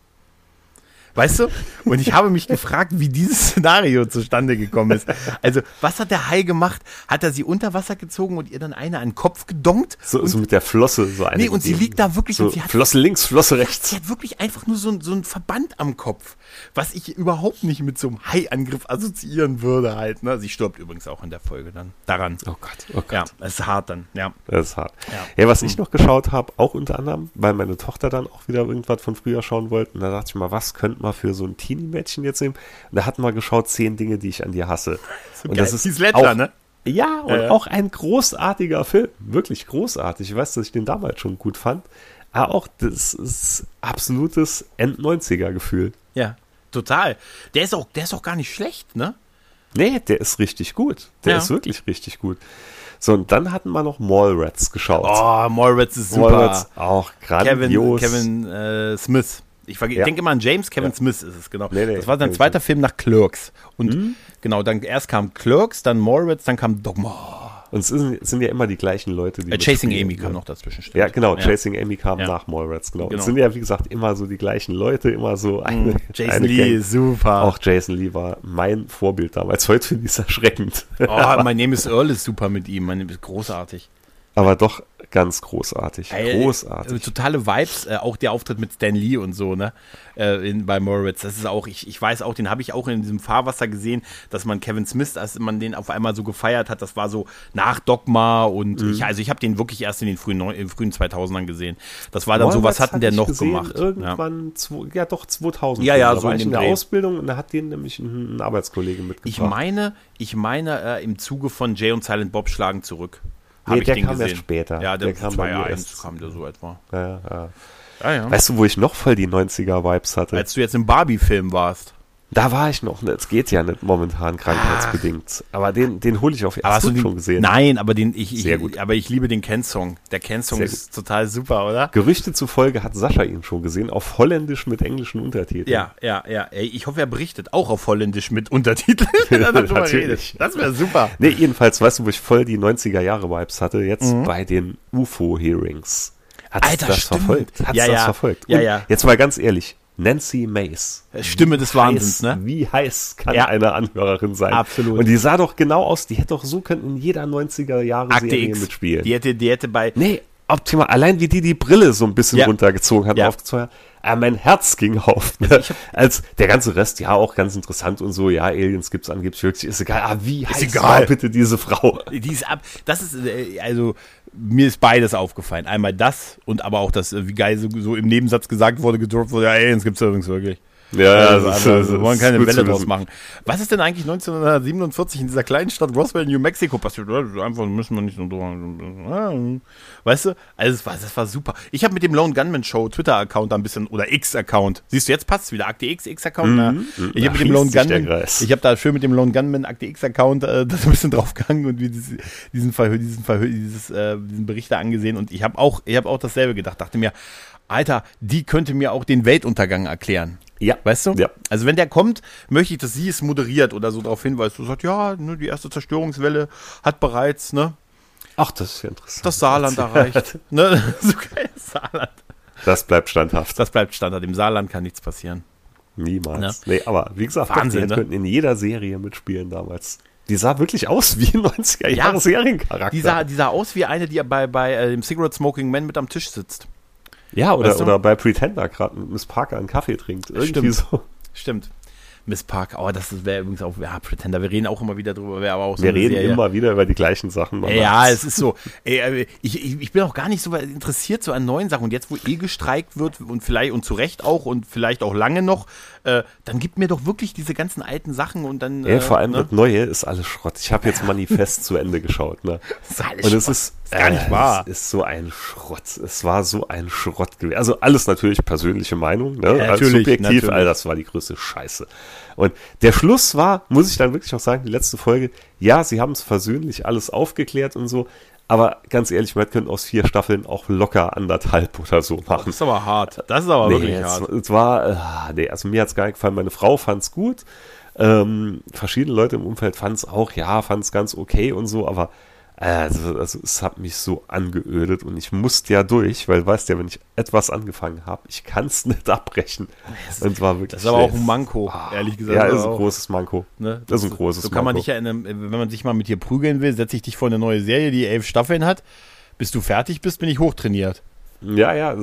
Weißt du? Und ich habe mich gefragt, wie dieses Szenario zustande gekommen ist. Also, was hat der Hai gemacht? Hat er sie unter Wasser gezogen und ihr dann eine an den Kopf gedonkt?
So, so mit der Flosse so eine.
Nee, und sie liegt da wirklich.
So
und sie
hat, Flosse links, Flosse rechts.
Sie hat wirklich einfach nur so, so ein Verband am Kopf, was ich überhaupt nicht mit so einem Hai-Angriff assoziieren würde halt. Ne? Sie stirbt übrigens auch in der Folge dann daran.
Oh Gott, oh Gott.
Ja, das ist hart dann, ja.
Das ist hart. Ja, ja was ich noch geschaut habe, auch unter anderem, weil meine Tochter dann auch wieder irgendwas von früher schauen wollte, und da dachte ich mal, was könnte mal für so ein Teenie-Mädchen jetzt nehmen. Und da hat man geschaut, zehn Dinge, die ich an dir hasse.
So und geil. das ist Heath Ledger, auch, ne?
Ja, und äh. auch ein großartiger Film. Wirklich großartig. Ich weiß, dass ich den damals schon gut fand. Aber auch das ist absolutes End-90er-Gefühl.
Ja, total. Der ist, auch, der ist auch gar nicht schlecht, ne?
Nee, der ist richtig gut. Der ja. ist wirklich richtig gut. So, und dann hatten wir noch Mallrats geschaut.
Oh, Mallrats ist super. Mallrats
auch grandios.
Kevin, Kevin äh, Smith. Ich, ja. denke immer an James Kevin ja. Smith ist es, genau. Nee, nee, das war sein zweiter Film nach Clerks. Und mhm. genau, dann erst kam Clerks, dann Moritz, dann kam Dogma.
Und es sind, sind, ja immer die gleichen Leute, die.
Äh, Chasing Amy kam noch dazwischen.
Stimmt. Ja, genau. Chasing Amy kam nach Mallrats, genau. genau. Es sind ja, wie gesagt, immer so die gleichen Leute, immer so mhm. eine.
Jason eine Lee, Gang. super.
Auch Jason Lee war mein Vorbild damals. Heute finde ich es erschreckend.
Oh, mein Name ist Earl ist super mit ihm. Mein Name ist großartig.
Aber doch ganz großartig. Ey, großartig.
Äh, totale Vibes, äh, auch der Auftritt mit Stan Lee und so, ne? Äh, in, bei Moritz. Das ist auch, ich, ich weiß auch, den habe ich auch in diesem Fahrwasser gesehen, dass man Kevin Smith, als man den auf einmal so gefeiert hat, das war so nach Dogma und mhm. ich, also ich habe den wirklich erst in den frühen, in frühen 2000ern gesehen. Das war dann Moritz so, was hatten der noch gemacht?
Irgendwann, ja. ja doch 2000.
Ja, ja, so
in, in der Dreh. Ausbildung und da hat den nämlich ein, ein Arbeitskollege mitgebracht.
Ich meine, ich meine äh, im Zuge von Jay und Silent Bob schlagen zurück.
Nee, der kam gesehen. erst später.
Ja, der,
der kam
bei mir erst. kam der so etwa.
Ja, ja. Ja, ja. Weißt du, wo ich noch voll die 90er-Vibes hatte?
Als du jetzt im Barbie-Film warst.
Da war ich noch, es geht ja nicht momentan krankheitsbedingt. Aber den, den hole ich auf
aber hast du den, schon gesehen. Nein, aber den ich, Sehr ich, gut. aber ich liebe den Ken-Song. Der Ken-Song ist gut. total super, oder?
Gerüchte zufolge hat Sascha ihn schon gesehen, auf Holländisch mit englischen Untertiteln.
Ja, ja, ja. Ey, ich hoffe, er berichtet auch auf Holländisch mit Untertiteln. Natürlich. Das wäre super.
Nee, jedenfalls, weißt du, wo ich voll die 90er Jahre Vibes hatte, jetzt mhm. bei den UFO-Hearings. Hat
Alter,
das
stimmt.
verfolgt? Hat
ja,
das
ja.
verfolgt?
Ja, ja.
Jetzt mal ganz ehrlich, Nancy Mace.
Stimme des Wahnsinns,
heiß,
ne?
Wie heiß kann
Ja.
eine Anhörerin sein?
Absolut.
Und die sah doch genau aus, die hätte doch so können in jeder 90er Jahre
Akte
Serie
X.
mitspielen.
Die hätte, die hätte bei.
nee, optimal. Allein wie die die Brille so ein bisschen
Ja.
runtergezogen hat,
Ja.
aufgezogen hat. Ah, mein Herz ging auf. Ne? Als der ganze Rest, ja, auch ganz interessant und so, ja, Aliens gibt's angeblich wirklich, ist egal. Ah, wie heiß
egal.
war bitte diese Frau?
Die ist ab. Das ist, äh, also, mir ist beides aufgefallen. Einmal das und aber auch das, äh, wie geil so, so im Nebensatz gesagt wurde, gedroppt wurde, ja, Aliens gibt's übrigens wirklich.
Ja,
Also,
das ist-
also,
das
wir wollen keine Welle draus machen. Was ist denn eigentlich 1947 in dieser kleinen Stadt Roswell, New Mexico passiert? Einfach müssen wir nicht so drüber. Weißt du? Also es war, das war super. Ich habe mit dem Lone Gunman Show Twitter-Account da ein bisschen oder X-Account. Siehst du, jetzt passt wieder. Akte X, X-Account. na? Ich
Da
habe mit dem Lone Gunman, ich habe da schön mit dem Lone Gunman Akte X-Account äh, das ein bisschen draufgegangen und wie diese, diesen Verhör, diesen Verhör, dieses, äh, diesen Bericht da angesehen und ich habe auch, ich habe auch dasselbe gedacht. Dachte mir, Alter, die könnte mir auch den Weltuntergang erklären.
Ja.
Weißt du?
Ja.
Also wenn der kommt, möchte ich, dass sie es moderiert oder so darauf hinweist. Du sagst, ja, ne, die erste Zerstörungswelle hat bereits ne,
Ach, das ist ja interessant.
das Saarland erreicht. ne? So geil, Saarland.
Das bleibt standhaft.
Das bleibt Standard. Im Saarland kann nichts passieren.
Niemals. Nee, aber wie gesagt,
Wahnsinn,
die
ne?
könnten in jeder Serie mitspielen damals. Die sah wirklich aus wie ein 90er Jahre
Ja.
Seriencharakter.
Die sah, die sah aus wie eine, die bei, bei äh, dem Cigarette Smoking Man mit am Tisch sitzt.
Ja, oder,
Weißt du?
oder bei Pretender gerade mit Miss Parker einen Kaffee trinkt. Irgendwie
Stimmt.
so.
Stimmt. Miss Park, oh, das wäre übrigens auch, ja, Pretender, wir reden auch immer wieder drüber, wäre aber auch so
Wir reden
Serie.
immer wieder über die gleichen Sachen. man
Ja, es ist so. Ey, äh, ich, ich, bin auch gar nicht so interessiert so an neuen Sachen. Und jetzt, wo eh gestreikt wird und vielleicht und zu Recht auch und vielleicht auch lange noch, äh, dann gibt mir doch wirklich diese ganzen alten Sachen und dann.
Ja,
äh,
vor allem
ne?
das Neue ist alles Schrott. Ich habe jetzt Manifest zu Ende geschaut. Ne?
Das ist alles
Und es
Schrott.
ist,
ist gar nicht
äh,
wahr.
Es ist so ein Schrott. Es war so ein Schrott gewesen. Also alles natürlich persönliche Meinung. Ne?
Ja, natürlich,
subjektiv,
natürlich.
all das war die größte Scheiße. Und der Schluss war, muss ich dann wirklich auch sagen, die letzte Folge, ja, sie haben es versöhnlich alles aufgeklärt und so. Aber ganz ehrlich, man könnte aus vier Staffeln auch locker anderthalb oder so
Das
machen.
ist aber hart. Das ist aber
Nee,
wirklich
es,
hart.
es war, äh, nee, also mir hat's gar nicht gefallen. Meine Frau fand's gut. Ähm, verschiedene Leute im Umfeld fand's auch, ja, fand's ganz okay und so, aber äh, also, also es hat mich so angeödet und ich musste ja durch, weil weißt ja, wenn ich etwas angefangen habe, ich kann's nicht abbrechen. Und war wirklich.
Das ist aber auch ein Manko, ehrlich gesagt.
Ja, ist ein großes Manko.
ne?
Das ist ein großes
So kann man
Manko.
dich ja, in einem, wenn man sich mal mit dir prügeln will, setze ich dich vor eine neue Serie, die elf Staffeln hat. Bis du fertig bist, bin ich hochtrainiert.
Ja, ja,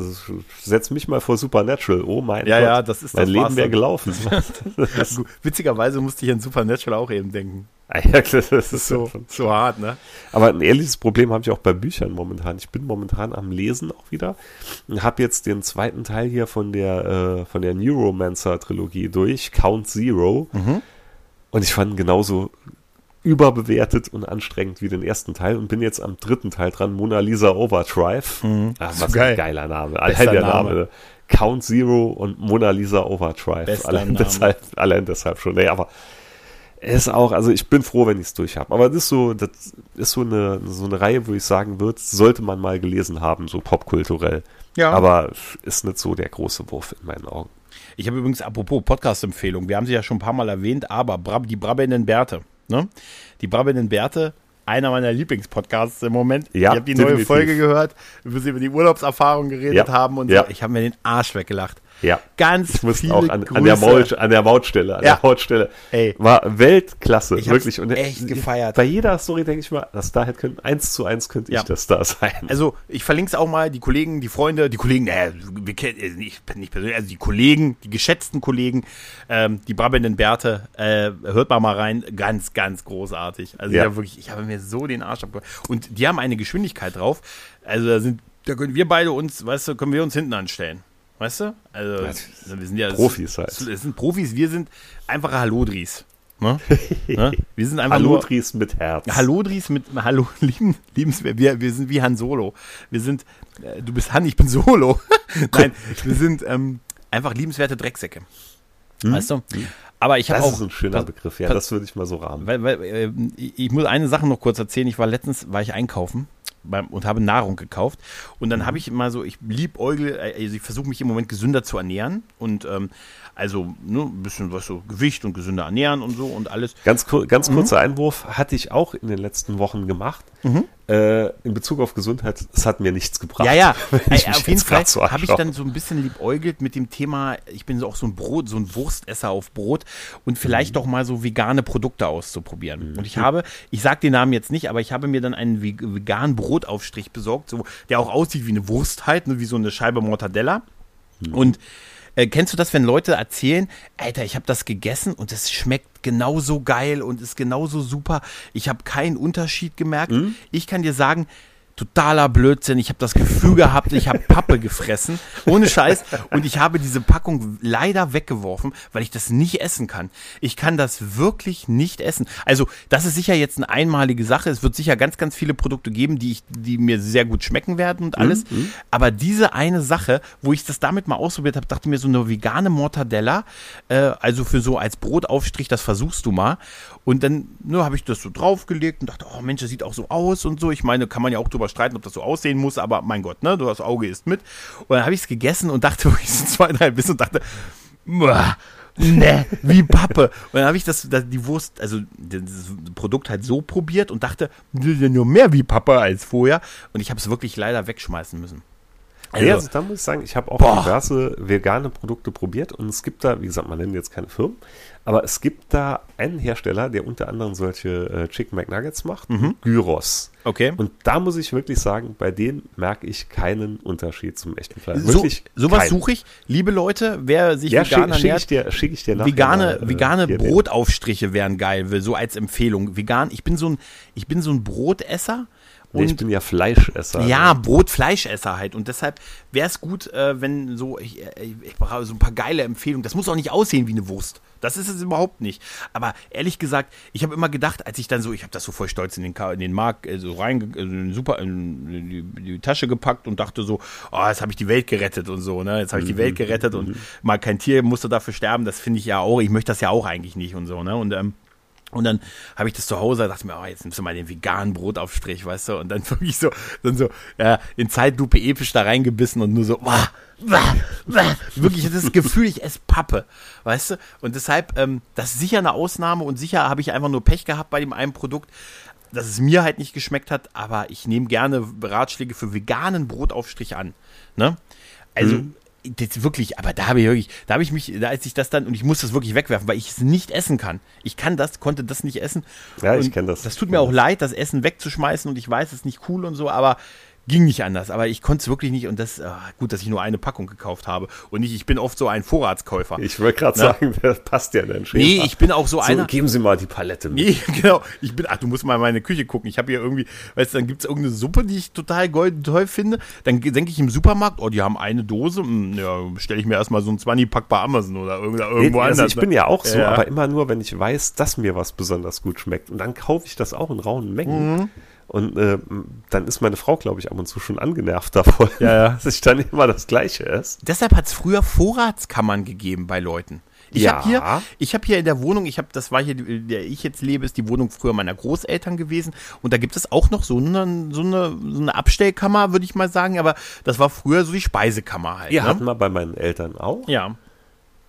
setz mich mal vor Supernatural. Oh mein
Ja,
Gott.
ja, das ist
mein
das
Leben wäre gelaufen.
Witzigerweise musste ich an Supernatural auch eben denken.
Ah ja, das ist
So,
so.
hart, ne?
Aber ein ähnliches Problem habe ich auch bei Büchern momentan. Ich bin momentan am Lesen auch wieder und habe jetzt den zweiten Teil hier von der äh, von der Neuromancer Trilogie durch, Count Zero.
Mhm.
Und ich fand genauso überbewertet und anstrengend wie den ersten Teil und bin jetzt am dritten Teil dran, Mona Lisa Overdrive. Ah,
So
was
geil.
ein geiler Name. Der
Name.
Count Zero und Mona Lisa Overdrive.
Bester
Allein
Name.
deshalb, allein deshalb schon. Nee, aber es ist auch, also ich bin froh, wenn ich es durch habe. Aber das ist so, das ist so eine, so eine Reihe, wo ich sagen würde, sollte man mal gelesen haben, so popkulturell.
Ja.
Aber ist nicht so der große Wurf in meinen Augen.
Ich habe übrigens, apropos Podcast-Empfehlung, wir haben sie ja schon ein paar Mal erwähnt, aber die Brabbelnden Bärte, ne? Die Brabbelnden Bärte, einer meiner Lieblingspodcasts im Moment.
Ja,
ich habe die neue
definitiv.
Folge gehört, wo sie über die Urlaubserfahrung geredet
Ja,
haben und
ja.
so. Ich habe mir den Arsch weggelacht.
Ja.
Ganz
Ich musste
viele
auch an, an, der. Maul, an der Mautstelle, an
Ja.
der Mautstelle.
Ey.
War Weltklasse,
Ich
wirklich. Und
echt gefeiert.
Bei jeder Story denke ich mal, das da hätte können, eins zu eins könnte
Ja.
ich das da sein.
Also, ich verlinke es auch mal, die Kollegen, die Freunde, die Kollegen, äh, wir kennen, äh, nicht, nicht persönlich, also die Kollegen, die geschätzten Kollegen, ähm, die brabbelnden Bärte, äh, hört mal mal rein, ganz, ganz großartig. Also,
Ja.
ich habe wirklich, ich habe mir so den Arsch abgeholt. Und die haben eine Geschwindigkeit drauf, also da sind, da können wir beide uns, weißt du, können wir uns hinten anstellen. Weißt du? Also, wir sind ja
Profis halt.
Es sind Profis, wir sind einfache Hallodris. Ne? ne? Wir sind einfach nur,
Halotris mit Herz.
Hallodris mit Hallo, lieben, liebenswert. Wir, wir sind wie Han Solo. Wir sind, äh, du bist Han, ich bin Solo. Nein, wir sind ähm, einfach liebenswerte Drecksäcke. Weißt du? Aber ich habe
Hm? Das
auch.
ist ein schöner
pass-
Begriff, ja,
pass-
das würde ich mal so rahmen.
weil, weil, äh, ich muss eine Sache noch kurz erzählen. Ich war letztens, war ich einkaufen beim, und habe Nahrung gekauft. Und
Mhm.
dann habe ich mal so, ich liebäugle, äh, also ich versuche mich im Moment gesünder zu ernähren. Und ähm, also ne, ein bisschen was so Gewicht und gesünder ernähren und so und alles.
Ganz, kur
Mhm.
ganz kurzer Einwurf hatte ich auch in den letzten Wochen gemacht.
Mhm.
äh, in Bezug auf Gesundheit, es hat mir nichts gebracht.
Ja, ja,
ich mich
auf jeden Fall
so
habe ich dann so ein bisschen liebäugelt mit dem Thema, ich bin so auch so ein Brot, so ein Wurstesser auf Brot und vielleicht doch mal so vegane Produkte auszuprobieren. Und ich habe, ich sage den Namen jetzt nicht, aber ich habe mir dann einen ve- veganen Brotaufstrich besorgt, so, der auch aussieht wie eine Wurst halt, ne, wie so eine Scheibe Mortadella. Und äh, kennst du das, wenn Leute erzählen, Alter, ich habe das gegessen und es schmeckt genauso geil und ist genauso super. Ich habe keinen Unterschied gemerkt. Ich kann dir sagen, totaler Blödsinn. Ich habe das Gefühl gehabt, ich habe Pappe gefressen, ohne Scheiß. Und ich habe diese Packung leider weggeworfen, weil ich das nicht essen kann. Ich kann das wirklich nicht essen. Also das ist sicher jetzt eine einmalige Sache. Es wird sicher ganz, ganz viele Produkte geben, die, ich, die mir sehr gut schmecken werden und alles. Aber diese eine Sache, wo ich das damit mal ausprobiert habe, dachte mir so eine vegane Mortadella, äh, also für so als Brotaufstrich, das versuchst du mal. Und dann ne, habe ich das so draufgelegt und dachte, oh Mensch, das sieht auch so aus und so. Ich meine, kann man ja auch drüber streiten, ob das so aussehen muss, aber mein Gott, ne, du das Auge ist mit. Und dann habe ich es gegessen und dachte wirklich so zwei, drei Bissen und dachte, "Muah, ne, wie Pappe. Und dann habe ich das, das, die Wurst, also das Produkt halt so probiert und dachte, nur mehr wie Pappe als vorher. Und ich habe es wirklich leider wegschmeißen müssen.
Also, ja, also da muss ich sagen, ich habe auch
Boah.
diverse vegane Produkte probiert und es gibt da, wie gesagt, man nennt jetzt keine Firmen, aber es gibt da einen Hersteller, der unter anderem solche äh, Chicken McNuggets macht, Gyros.
Okay.
Und da muss ich wirklich sagen, bei denen merke ich keinen Unterschied zum echten Fleisch.
So,
Wirklich
sowas suche ich. Liebe Leute, wer sich
Ja,
vegan
schicke schick
ernährt,
ich dir, schick ich dir nachher
vegane,
mal, äh,
vegane Brotaufstriche wären geil, so als Empfehlung. Vegan, ich bin so ein, ich bin so ein Brotesser.
Nee, ich
Und
bin ja Fleischesser.
ja, Brot, Fleischesser halt. Und deshalb wäre es gut, äh, wenn so, ich, äh, ich brauche so ein paar geile Empfehlungen. Das muss auch nicht aussehen wie eine Wurst. Das ist es überhaupt nicht. Aber ehrlich gesagt, ich habe immer gedacht, als ich dann so, ich habe das so voll stolz in den, Ka- in den Markt äh, so rein, äh, in, super, in die, die Tasche gepackt und dachte so, oh, jetzt habe ich die Welt gerettet und so, ne? Jetzt habe ich die Welt gerettet und mal kein Tier musste dafür sterben. Das finde ich ja auch, ich möchte das ja auch eigentlich nicht und so, ne? Und ähm, und dann habe ich das zu Hause, dachte mir, oh, jetzt nimmst du mal den veganen Brotaufstrich, weißt du? Und dann wirklich so, dann so, ja, in Zeitlupe episch da reingebissen und nur so, wah, wah, wah. wirklich das Gefühl, ich esse Pappe, weißt du? Und deshalb, ähm, das ist sicher eine Ausnahme und sicher habe ich einfach nur Pech gehabt bei dem einen Produkt, dass es mir halt nicht geschmeckt hat, aber ich nehme gerne Ratschläge für veganen Brotaufstrich an, ne? Also, das wirklich, aber da habe ich wirklich, da habe ich mich, da als ich das dann, und ich muss das wirklich wegwerfen, weil ich es nicht essen kann. Ich kann das, konnte das nicht essen.
Ja, ich
Und
kenn das.
Das tut mir auch leid, das Essen wegzuschmeißen und ich weiß, es ist nicht cool und so, aber ging nicht anders. Aber ich konnte es wirklich nicht und das, ah, gut, dass ich nur eine Packung gekauft habe und nicht, ich bin oft so ein Vorratskäufer.
Ich wollte gerade
Na?
sagen, das passt ja dann schön.
nee, ich bin auch so,
so,
einer.
geben Sie mal die Palette mit.
Nee, genau. Ich bin, ach, du musst mal in meine Küche gucken. Ich habe hier irgendwie, weißt du, dann gibt es irgendeine Suppe, die ich total golden toll finde. Dann denke ich im Supermarkt, oh, die haben eine Dose. Hm, Ja, stelle ich mir erstmal so ein 20-Pack bei Amazon oder irgendwo,
Nee, also
anders.
ich bin ja auch so,
Ja.
aber immer nur, wenn ich weiß, dass mir was besonders gut schmeckt. Und dann kaufe ich das auch in rauen Mengen.
Mhm.
Und äh, dann ist meine Frau, glaube ich, ab und zu schon angenervt davon,
Ja, ja.
dass ich dann immer das Gleiche esse.
Deshalb hat es früher Vorratskammern gegeben bei Leuten. Ich
Ja.
habe hier, ich habe hier in der Wohnung, ich habe, das war hier, in der ich jetzt lebe, ist die Wohnung früher meiner Großeltern gewesen. Und da gibt es auch noch so eine, so eine, so eine Abstellkammer, würde ich mal sagen. Aber das war früher so die Speisekammer halt.
Ja,
ne?
hatten wir bei meinen Eltern auch.
ja.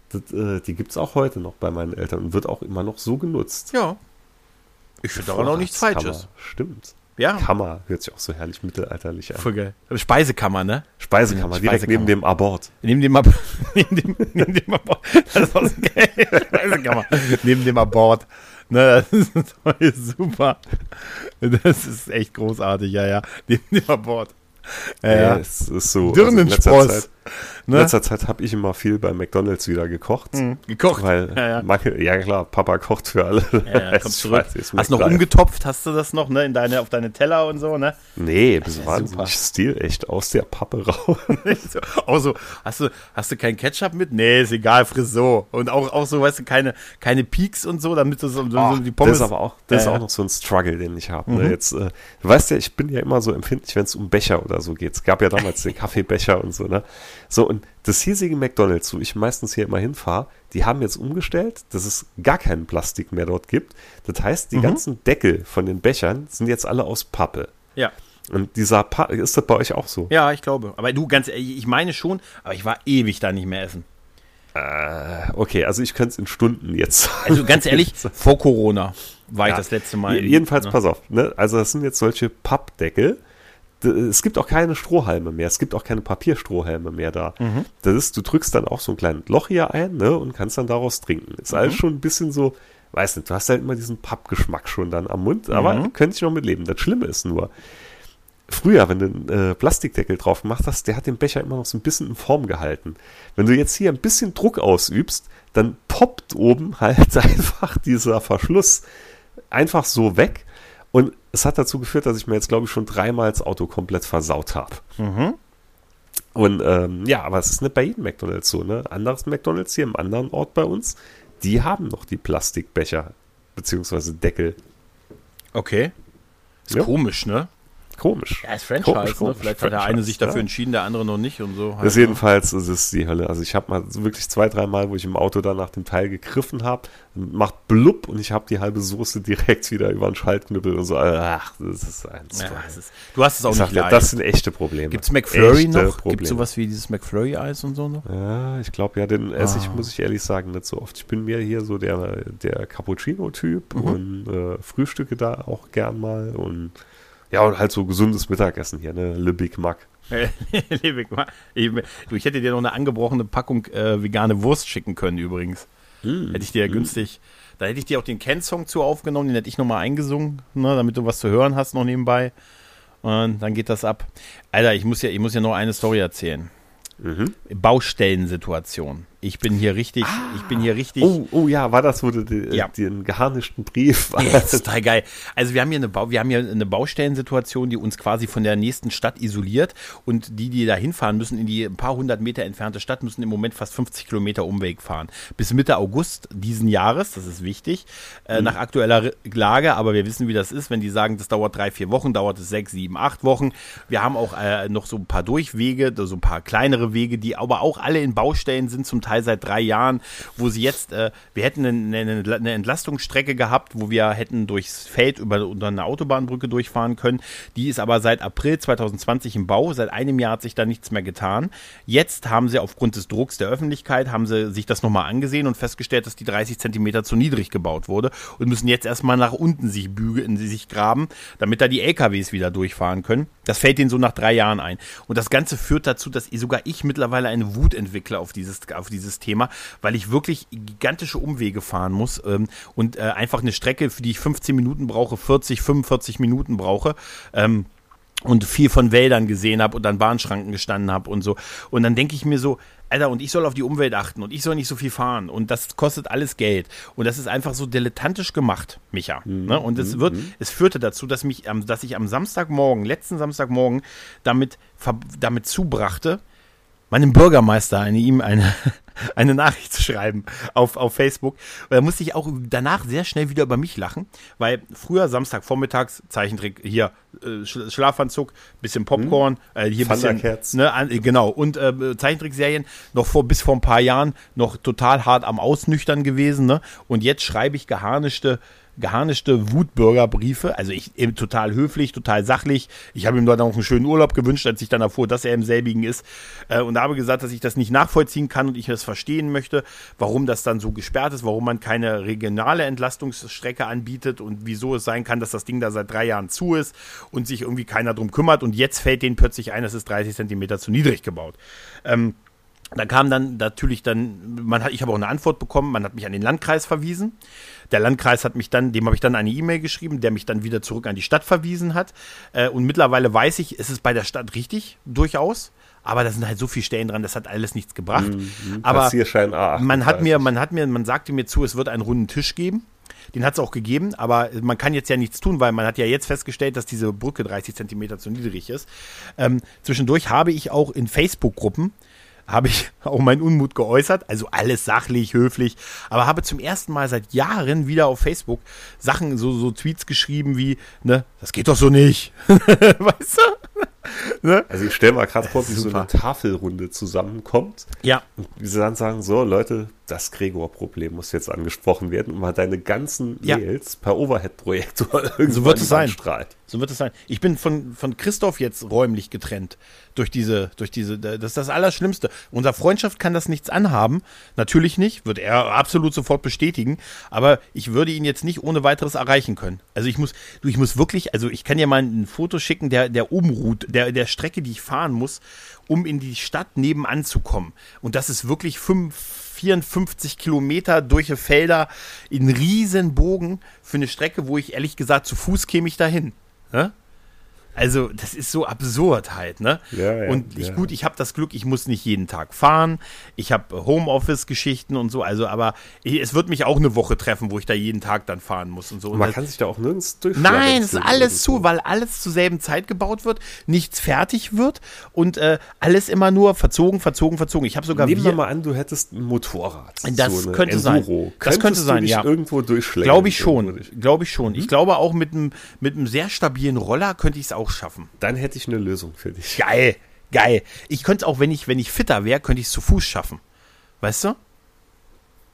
Das, äh, die gibt es auch heute noch bei meinen Eltern und wird auch immer noch so genutzt.
Ja. Ich finde daran auch nichts. Falsches.
Stimmt.
Ja.
Kammer hört sich auch so herrlich mittelalterlich an.
Voll geil. Speisekammer, ne?
Speisekammer, direkt
Speisekammer.
neben dem Abort.
Neben dem, Ab neben dem, neben dem Abort. Das ist auch so geil. Speisekammer. Neben dem Abort. Ne, das ist super. Das ist echt großartig, ja, ja. Neben dem Abort. Ja,
Ja,
ja.
es ist so.
Dirnenspross.
in letzter Zeit, in
Ne?
letzter Zeit habe ich immer viel bei McDonalds wieder gekocht.
Mhm. Gekocht.
Weil,
Ja, ja.
Manche, ja klar, Papa kocht für alle.
Ja, ja, komm zurück.
weiß, ist
Hast noch
McDrive.
umgetopft, hast du das noch, ne? In deine, auf deine Teller und so, ne?
Nee, das
ja
war wahnsinnig
super.
stilecht aus der Pappe raus.
so, auch so, hast du, hast du kein Ketchup mit? Nee, ist egal, friss so. Und auch, auch so, weißt du, keine, keine Peaks und so, damit du so, so, so die Pommes.
das ist aber auch, das
Ja,
ist
ja.
auch noch so ein Struggle, den ich habe.
Mhm.
Ne? Jetzt, äh, du weißt ja, ich bin ja immer so empfindlich, wenn es um Becher oder so geht. Es gab ja damals den Kaffeebecher und so, ne? So, und das hiesige McDonalds, wo ich meistens hier immer hinfahre, die haben jetzt umgestellt, dass es gar keinen Plastik mehr dort gibt. Das heißt, die
Mhm.
ganzen Deckel von den Bechern sind jetzt alle aus Pappe.
Ja.
Und dieser pa ist das bei euch auch so?
Ja, ich glaube. Aber du, ganz ehrlich, ich meine schon, aber ich war ewig da nicht mehr essen.
Äh, okay, also ich könnte es in Stunden jetzt.
Also ganz ehrlich, vor Corona war ja. ich das letzte Mal.
Jedenfalls, ne? pass auf, ne? also das sind jetzt solche Pappdeckel. Es gibt auch keine Strohhalme mehr, es gibt auch keine Papierstrohhalme mehr da. Mhm. Das ist, du drückst dann auch so ein kleines Loch hier ein ne, und kannst dann daraus trinken. Ist mhm. alles schon ein bisschen so, weiß nicht, du hast halt immer diesen Pappgeschmack schon dann am Mund, aber mhm. könnte ich noch mit leben. Das Schlimme ist nur, früher, wenn du einen äh, Plastikdeckel drauf gemacht hast, der hat den Becher immer noch so ein bisschen in Form gehalten. Wenn du jetzt hier ein bisschen Druck ausübst, dann poppt oben halt einfach dieser Verschluss einfach so weg. Und es hat dazu geführt, dass ich mir jetzt, glaube ich, schon dreimal das Auto komplett versaut habe. Mhm. Und ähm, ja, aber es ist nicht bei jedem McDonalds so, ne? Anderes McDonalds hier im anderen Ort bei uns, die haben noch die Plastikbecher, beziehungsweise Deckel.
Okay. Ist ja. komisch, ne?
Komisch.
Ja, ist Franchise, komisch, ne? Komisch. Vielleicht Franchise, hat der eine sich dafür ja. entschieden, der andere noch nicht und so.
Halt, das ne? jedenfalls ist es die Hölle. Also ich habe mal wirklich zwei, drei Mal, wo ich im Auto dann nach dem Teil gegriffen habe, macht blub und ich habe die halbe Soße direkt wieder über den Schaltknüppel und so. Ach, das ist eins. Ja, ist,
du hast es auch nicht
leicht. Das sind echte Probleme.
Gibt es McFlurry echte noch? Gibt es sowas wie dieses McFlurry-Eis und so noch?
Ja, ich glaube ja, den esse ich, ah. muss ich ehrlich sagen, nicht so oft. Ich bin mehr hier so der, der Cappuccino-Typ mhm. und äh, frühstücke da auch gern mal und ja, und halt so gesundes Mittagessen hier, ne? Le Big Mac. Le
Big Mac. Ich, du, ich hätte dir noch eine angebrochene Packung äh, vegane Wurst schicken können übrigens. Mm. Hätte ich dir ja mm. günstig. Da hätte ich dir auch den Ken-Song zu aufgenommen, den hätte ich nochmal eingesungen, ne, damit du was zu hören hast noch nebenbei. Und dann geht das ab. Alter, ich muss ja, ich muss ja noch eine Story erzählen. Mhm. Baustellensituation. Ich bin hier richtig, ah. ich bin hier richtig.
Oh, oh ja, war das, wo du die, ja. den geharnischten Brief
ja, das ist total geil. Also wir haben hier eine Bau, wir haben hier eine Baustellensituation, die uns quasi von der nächsten Stadt isoliert und die, die da hinfahren müssen, in die ein paar hundert Meter entfernte Stadt, müssen im Moment fast 50 Kilometer Umweg fahren. Bis Mitte August diesen Jahres, das ist wichtig, äh, mhm. nach aktueller Lage, aber wir wissen, wie das ist, wenn die sagen, das dauert drei, vier Wochen, dauert es sechs, sieben, acht Wochen. Wir haben auch äh, noch so ein paar Durchwege, so ein paar kleinere Wege, die aber auch alle in Baustellen sind, zum Teil Teil seit drei Jahren, wo sie jetzt, äh, wir hätten eine, eine, Entlastungsstrecke gehabt, wo wir hätten durchs Feld über, unter eine Autobahnbrücke durchfahren können. Die ist aber seit April 2020 im Bau. Seit einem Jahr hat sich da nichts mehr getan. Jetzt haben sie aufgrund des Drucks der Öffentlichkeit, haben sie sich das nochmal angesehen und festgestellt, dass die 30 Zentimeter zu niedrig gebaut wurde und müssen jetzt erstmal nach unten sich bügeln, sich graben, damit da die LKWs wieder durchfahren können. Das fällt ihnen so nach drei Jahren ein. Und das Ganze führt dazu, dass sogar ich mittlerweile eine Wut entwickle auf dieses, auf dieses Thema, weil ich wirklich gigantische Umwege fahren muss ähm, und äh, einfach eine Strecke, für die ich 15 Minuten brauche, 40, 45 Minuten brauche. Ähm, und viel von Wäldern gesehen habe und an Bahnschranken gestanden habe und so. Und dann denke ich mir so, Alter, und ich soll auf die Umwelt achten und ich soll nicht so viel fahren und das kostet alles Geld. Und das ist einfach so dilettantisch gemacht, Micha. Mhm. Ne? Und es wird, mhm. es führte dazu, dass mich, dass ich am Samstagmorgen, letzten Samstagmorgen, damit, damit zubrachte, meinem Bürgermeister eine ihm eine, eine Nachricht zu schreiben auf, auf Facebook. Und da musste ich auch danach sehr schnell wieder über mich lachen, weil früher Samstagvormittags Zeichentrick hier äh, Schlafanzug, bisschen Popcorn, hm. äh, hier bisschen ne, an, genau und äh, Zeichentrickserien noch vor bis vor ein paar Jahren noch total hart am Ausnüchtern gewesen, ne? Und jetzt schreibe ich geharnischte geharnischte Wutbürgerbriefe. Also ich eben total höflich, total sachlich. Ich habe ihm dort auch einen schönen Urlaub gewünscht, als ich dann erfuhr, dass er im selbigen ist. Äh, und habe gesagt, dass ich das nicht nachvollziehen kann und ich das verstehen möchte, warum das dann so gesperrt ist, warum man keine regionale Entlastungsstrecke anbietet und wieso es sein kann, dass das Ding da seit drei Jahren zu ist und sich irgendwie keiner drum kümmert. Und jetzt fällt denen plötzlich ein, es ist 30 Zentimeter zu niedrig gebaut. Ähm, da kam dann natürlich dann, man hat, ich habe auch eine Antwort bekommen, man hat mich an den Landkreis verwiesen. Der Landkreis hat mich dann, dem habe ich dann eine E-Mail geschrieben, der mich dann wieder zurück an die Stadt verwiesen hat. Äh, und mittlerweile weiß ich, es ist bei der Stadt richtig, durchaus. Aber da sind halt so viele Stellen dran, das hat alles nichts gebracht. Mhm, aber man hat mir, man hat mir, man sagte mir zu, es wird einen runden Tisch geben. Den hat es auch gegeben, aber man kann jetzt ja nichts tun, weil man hat ja jetzt festgestellt, dass diese Brücke 30 Zentimeter zu niedrig ist. Ähm, zwischendurch habe ich auch in Facebook-Gruppen habe ich auch meinen Unmut geäußert. Also alles sachlich, höflich. Aber habe zum ersten Mal seit Jahren wieder auf Facebook Sachen, so, so Tweets geschrieben wie, ne, das geht doch so nicht. weißt du?
Ne? Also ich stelle mal gerade vor, wie so eine Tafelrunde zusammenkommt.
Ja.
Und sie dann sagen, so Leute, das Gregor-Problem muss jetzt angesprochen werden und mal deine ganzen
Ja.
Mails per Overhead-Projektor irgendwann
So wird es sein.
strahlt.
So wird es sein. Ich bin von, von Christoph jetzt räumlich getrennt durch diese, durch diese, das ist das Allerschlimmste. Unser Freundschaft kann das nichts anhaben. Natürlich nicht, wird er absolut sofort bestätigen. Aber ich würde ihn jetzt nicht ohne weiteres erreichen können. Also ich muss, du, ich muss wirklich, also ich kann dir mal ein Foto schicken der, der Umroute, der, der Strecke, die ich fahren muss, um in die Stadt nebenan zu kommen. Und das ist wirklich fünf, 54 Kilometer durch die Felder in riesen Bogen für eine Strecke, wo ich ehrlich gesagt zu Fuß käme ich dahin. Ne? Also, das ist so absurd halt, ne?
Ja, ja,
und ich,
ja.
gut, ich habe das Glück, ich muss nicht jeden Tag fahren. Ich habe Homeoffice-Geschichten und so, also, aber es wird mich auch eine Woche treffen, wo ich da jeden Tag dann fahren muss und so.
Und man
das-
kann sich da auch nirgends durchschlagen.
Nein, es ist alles zu, weil alles zur selben Zeit gebaut wird, nichts fertig wird und äh, alles immer nur verzogen, verzogen, verzogen. Ich habe sogar
Nehmen
wir-
mal an, du hättest ein Motorrad.
Das
eine
könnte sein.
Enduro.
Das könnte
Könntest
sein, ja.
irgendwo durchschlägen.
Glaube ich schon. Glaube ich schon. Ich glaube auch mit einem mit einem sehr stabilen Roller könnte ich es auch schaffen.
Dann hätte ich eine Lösung für dich.
Geil, geil. Ich könnte auch, wenn ich wenn ich fitter wäre, könnte ich es zu Fuß schaffen. Weißt du?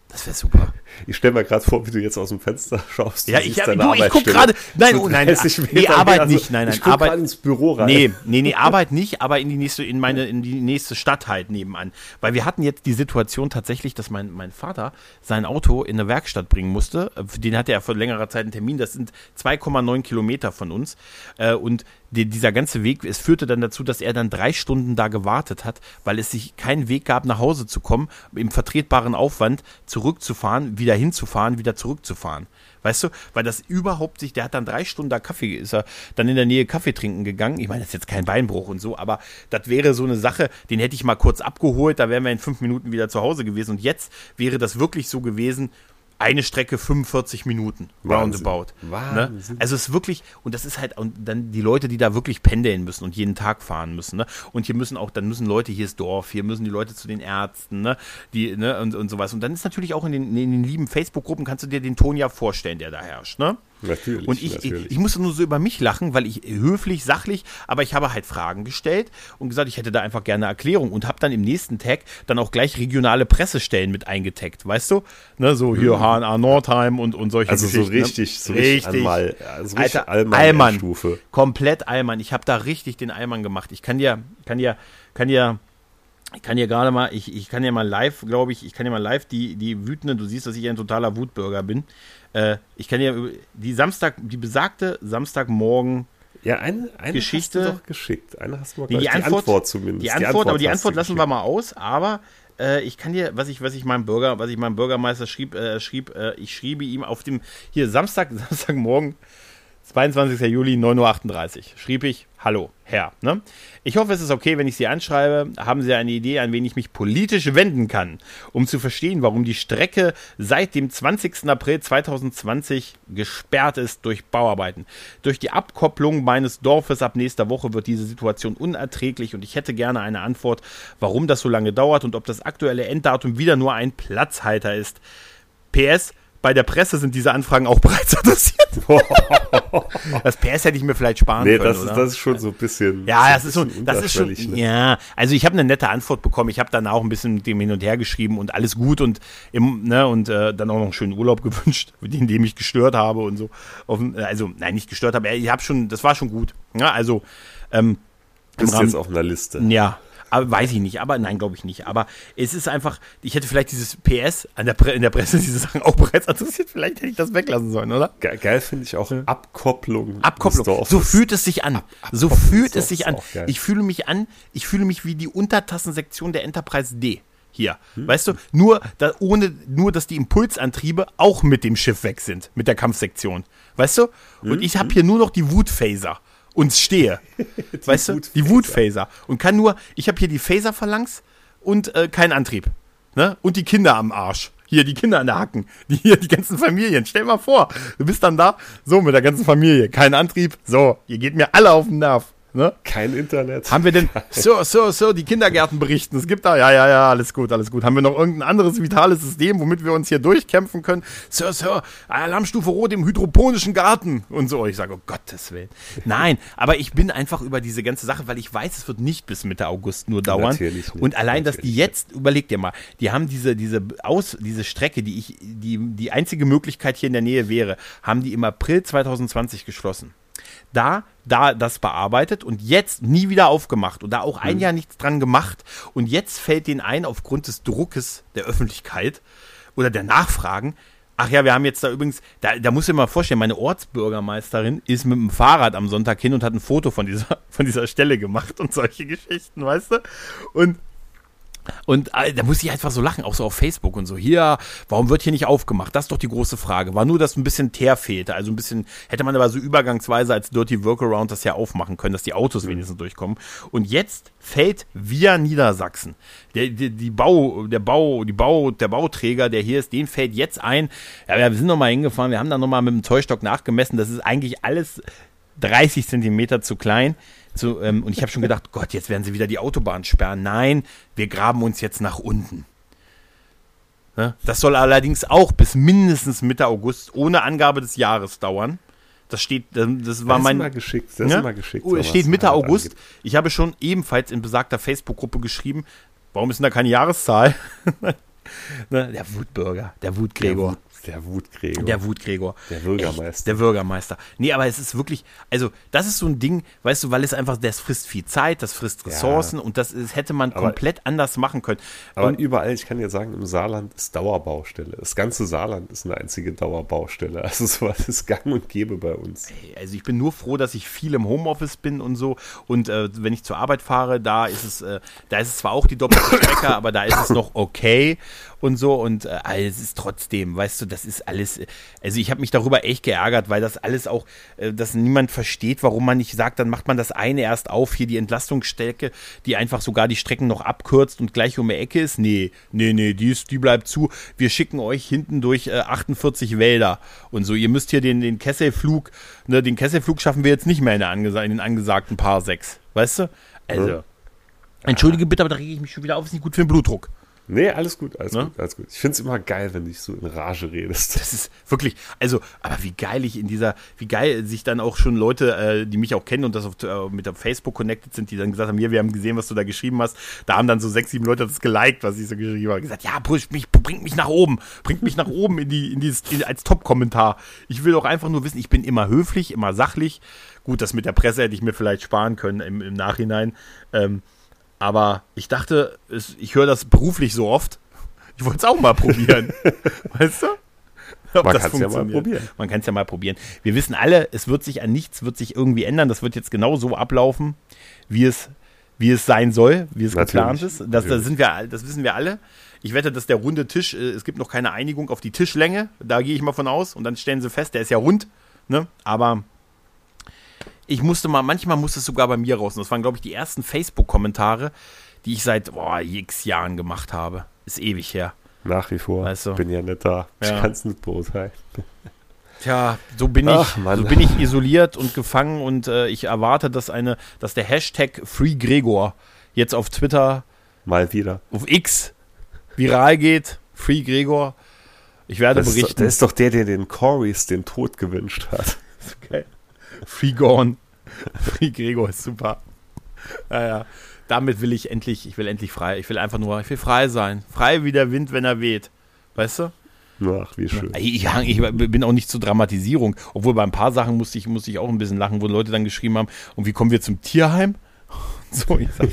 Das wäre super.
Ich stelle mir gerade vor, wie du jetzt aus dem Fenster schaust.
Ja, ich, ja, du, ich guck
Arbeitsstelle.
gerade. Nein, oh, nein,
30
nee, Arbeit
mehr.
nicht. Nein, nein,
ich
Arbeit.
ins Büro rein.
Nee, nee, nee, Arbeit nicht, aber in die nächste, in meine, in die nächste Stadt halt nebenan. Weil wir hatten jetzt die Situation tatsächlich, dass mein, mein Vater sein Auto in eine Werkstatt bringen musste. Für Den hatte er vor längerer Zeit einen Termin. Das sind 2,9 Kilometer von uns. Äh, Und die, dieser ganze Weg, es führte dann dazu, dass er dann drei Stunden da gewartet hat, weil es sich keinen Weg gab, nach Hause zu kommen, im vertretbaren Aufwand zurückzufahren, wieder hinzufahren, wieder zurückzufahren. Weißt du, weil das überhaupt sich, der hat dann drei Stunden da Kaffee, ist er dann in der Nähe Kaffee trinken gegangen. Ich meine, das ist jetzt kein Beinbruch und so, aber das wäre so eine Sache, den hätte ich mal kurz abgeholt, da wären wir in fünf Minuten wieder zu Hause gewesen. Und jetzt wäre das wirklich so gewesen, eine Strecke 45 Minuten,
Wahnsinn.
roundabout. Ne?
Wahnsinn.
Also es ist wirklich, und das ist halt, und dann die Leute, die da wirklich pendeln müssen und jeden Tag fahren müssen, ne? Und hier müssen auch, dann müssen Leute, hier ist Dorf, hier müssen die Leute zu den Ärzten, ne? Die, ne, und, und sowas. Und dann ist natürlich auch in den, in den lieben Facebook-Gruppen, kannst du dir den Ton ja vorstellen, der da herrscht, ne?
Natürlich,
Und ich,
natürlich.
ich, ich musste nur so über mich lachen, weil ich höflich, sachlich, aber ich habe halt Fragen gestellt und gesagt, ich hätte da einfach gerne eine Erklärung und habe dann im nächsten Tag dann auch gleich regionale Pressestellen mit eingetaggt, weißt du? Ne, so hier HNA Nordheim und, und solche
Mhm. Also so
Geschichten.
richtig,
ne?
so richtig einmal, also richtig
Alter,
Allmann
Allmann.
Stufe.
Komplett Allmann. Ich habe da richtig den Allmann gemacht. Ich kann dir, kann dir, kann dir, ich kann dir gerade mal, ich, ich kann dir mal live, glaube ich, ich kann dir mal live die, die wütenden, du siehst, dass ich ein totaler Wutbürger bin. Äh, ich kann dir über- die Samstag, die besagte Samstagmorgen
Ja, eine, eine
Geschichte-
hast du doch geschickt. Eine hast du mal
Nee, die,
gleich-
Antwort,
zumindest.
Die Antwort, aber die Antwort lassen wir
geschickt.
mal aus. Aber äh, ich kann dir, was ich, was ich meinem Bürger, was ich meinem Bürgermeister schrieb, äh, schrieb, äh, ich schriebe ihm auf dem hier Samstag, Samstagmorgen, 22. Juli, 9.38 Uhr, schrieb ich, hallo, Herr. Ne? Ich hoffe, es ist okay, wenn ich Sie anschreibe. Haben Sie eine Idee, an wen ich mich politisch wenden kann, um zu verstehen, warum die Strecke seit dem 20. April 2020 gesperrt ist durch Bauarbeiten. Durch die Abkopplung meines Dorfes ab nächster Woche wird diese Situation unerträglich und ich hätte gerne eine Antwort, warum das so lange dauert und ob das aktuelle Enddatum wieder nur ein Platzhalter ist. PS, bei der Presse sind diese Anfragen auch bereits adressiert. das PS hätte ich mir vielleicht sparen
Nee,
können,
das ist, das ist schon so ein bisschen.
Ja, das ist so, das ist schon,
ne?
ja, also ich habe eine nette Antwort bekommen. Ich habe dann auch ein bisschen mit dem hin und her geschrieben und alles gut und im, ne, und äh, dann auch noch einen schönen Urlaub gewünscht, in dem ich gestört habe und so. Auf, also, nein, nicht gestört habe, ich habe schon, das war schon gut. Ja, also, ähm,
Bist
Rahmen,
jetzt auf einer Liste.
ja, aber weiß ich nicht, aber nein, glaube ich nicht. Aber es ist einfach, ich hätte vielleicht dieses PS an der Pre in der Presse diese Sachen auch bereits adressiert. Vielleicht hätte ich das weglassen sollen, oder?
Ge geil finde ich auch Abkopplung.
Abkopplung. So fühlt es sich an. so
Abkopplung
fühlt es sich an.
geil.
Ich fühle mich an, ich fühle mich wie die Untertassensektion der Enterprise D. Hier,
Hm.
weißt du, nur, da, ohne, nur, dass die Impulsantriebe auch mit dem Schiff weg sind, mit der Kampfsektion. Weißt du?
Hm,
Und ich habe hier nur noch die Wutphaser und stehe. weißt du? Die Wutphaser. Und kann nur, ich habe hier die Phaser-Phalanx und äh, keinen Antrieb. Ne? Und die Kinder am Arsch. Hier, die Kinder an der Hacken. Die hier, die ganzen Familien. Stell mal vor, du bist dann da, so mit der ganzen Familie. Kein Antrieb. So, ihr geht mir alle auf den Nerv. Ne?
Kein Internet.
Haben wir denn, Sir, Sir, Sir, die Kindergärten berichten, es gibt da, ja, ja, ja, alles gut, alles gut. Haben wir noch irgendein anderes vitales System, womit wir uns hier durchkämpfen können? Sir, Sir, Alarmstufe Rot im hydroponischen Garten und so. Ich sage, oh Gottes Willen. Nein, aber ich bin einfach über diese ganze Sache, weil ich weiß, es wird nicht bis Mitte August nur dauern.
Natürlich nicht,
und allein, dass die jetzt, überleg dir mal, die haben diese, diese Aus, diese Strecke, die ich, die, die einzige Möglichkeit hier in der Nähe wäre, haben die im April 2020 geschlossen da, da das bearbeitet und jetzt nie wieder aufgemacht und da auch ein Jahr nichts dran gemacht und jetzt fällt denen ein, aufgrund des Druckes der Öffentlichkeit oder der Nachfragen, ach ja, wir haben jetzt da übrigens, da, da muss ich mal vorstellen, meine Ortsbürgermeisterin ist mit dem Fahrrad am Sonntag hin und hat ein Foto von dieser, von dieser Stelle gemacht und solche Geschichten, weißt du? Und und äh, da muss ich einfach so lachen, auch so auf Facebook und so. Hier, warum wird hier nicht aufgemacht? Das ist doch die große Frage. War nur, dass ein bisschen Teer fehlte. Also ein bisschen, hätte man aber so übergangsweise als Dirty Workaround das ja aufmachen können, dass die Autos wenigstens durchkommen. Und jetzt fällt via Niedersachsen. Der, die, die Bau, der Bau, die Bau, der Bauträger, der hier ist, den fällt jetzt ein. Ja, wir sind nochmal hingefahren, wir haben dann nochmal mit dem Zollstock nachgemessen. Das ist eigentlich alles 30 Zentimeter zu klein. So, ähm, und ich habe schon gedacht, Gott, jetzt werden sie wieder die Autobahn sperren. Nein, wir graben uns jetzt nach unten. Ne? Das soll allerdings auch bis mindestens Mitte August ohne Angabe des Jahres dauern. Das steht, ähm, das war
Das ist
mein.
immer geschickt. Das
Ja?
ist immer geschickt.
Oh, es steht Mitte August.
angeht.
Ich habe schon ebenfalls in besagter Facebook-Gruppe geschrieben, warum ist denn da keine Jahreszahl? ne? Der Wutbürger, der Wutgregor.
Der, Wut, der Wutgregor.
Der Wutgregor.
Der Bürgermeister.
Echt, der Bürgermeister. Nee, aber es ist wirklich, also das ist so ein Ding, weißt du, weil es einfach, das frisst viel Zeit, das frisst Ressourcen und das ist, hätte man
Aber-
komplett anders machen können.
Aber
und,
überall, ich kann dir sagen, im Saarland ist Dauerbaustelle. Das ganze Saarland ist eine einzige Dauerbaustelle. Also sowas ist gang und gäbe bei uns.
also ich bin nur froh, dass ich viel im Homeoffice bin und so. Und äh, wenn ich zur Arbeit fahre, da ist es, äh, da ist es zwar auch die doppelte Strecke, aber da ist es noch okay und so. Und äh, es ist trotzdem, weißt du, das ist alles. Also ich habe mich darüber echt geärgert, weil das alles auch, äh, dass niemand versteht, warum man nicht sagt, dann macht man das eine erst auf, hier die Entlastungsstrecke, die einfach sogar die Strecken noch abkürzt und gleich um die Ecke ist. Nee, nee, nee, die, ist, die bleibt zu. Wir schicken euch hinten durch äh, 48 Wälder und so. Ihr müsst hier den, den Kesselflug, ne, den Kesselflug schaffen wir jetzt nicht mehr in, der angesa in den angesagten Paar 6. Weißt du? Also.
Ja.
Entschuldige bitte, aber da rege ich mich schon wieder auf, ist nicht gut für den Blutdruck.
Nee, alles gut, alles
Ne?
gut, alles gut. Ich finde es immer geil, wenn du so in Rage redest.
Das ist wirklich, also, aber wie geil ich in dieser, wie geil sich dann auch schon Leute, äh, die mich auch kennen und das auf, äh, mit auf Facebook connected sind, die dann gesagt haben, hier, wir haben gesehen, was du da geschrieben hast. Da haben dann so sechs, sieben Leute das geliked, was ich so geschrieben habe. Gesagt, ja, push mich, bringt mich nach oben, bringt mich nach oben in die, in dieses, in, als Top-Kommentar. Ich will auch einfach nur wissen, ich bin immer höflich, immer sachlich. Gut, das mit der Presse hätte ich mir vielleicht sparen können im, im Nachhinein. Ähm, aber ich dachte, es, ich höre das beruflich so oft. Ich wollte es auch mal probieren. weißt du? Ob
Man
das
kann's ja mal probieren.
Man kann es ja mal probieren. Wir wissen alle, es wird sich an nichts, wird sich irgendwie ändern. Das wird jetzt genau so ablaufen, wie es, wie es sein soll, wie es
Natürlich.
geplant ist. Das, das, sind wir, das wissen wir alle. Ich wette, dass der runde Tisch, äh, es gibt noch keine Einigung auf die Tischlänge. Da gehe ich mal von aus. Und dann stellen sie fest, der ist ja rund. Ne? Aber ich musste mal, manchmal musste es sogar bei mir raus. Und das waren, glaube ich, die ersten Facebook-Kommentare, die ich seit boah, x Jahren gemacht habe. Ist ewig her.
Nach wie vor.
Weißt du.
Bin ja nicht da. Ich
Ja.
kann es nicht beurteilen.
Tja, so bin
Ach,
ich,
Mann.
so bin ich isoliert und gefangen und äh, ich erwarte, dass eine, dass der Hashtag FreeGregor jetzt auf Twitter,
Mal wieder.
auf X viral geht. FreeGregor. Ich werde
Das ist,
berichten.
das ist doch der, der den Corys den Tod gewünscht hat.
geil. Freegorn. FreeGregor ist super. Naja, damit will ich endlich, ich will endlich frei. Ich will einfach nur, ich will frei sein. Frei wie der Wind, wenn er weht. Weißt du?
Ach, wie schön.
Ich, ich bin auch nicht zur Dramatisierung, obwohl bei ein paar Sachen musste ich, musste ich auch ein bisschen lachen, wo Leute dann geschrieben haben, und wie kommen wir zum Tierheim? So, ich sag,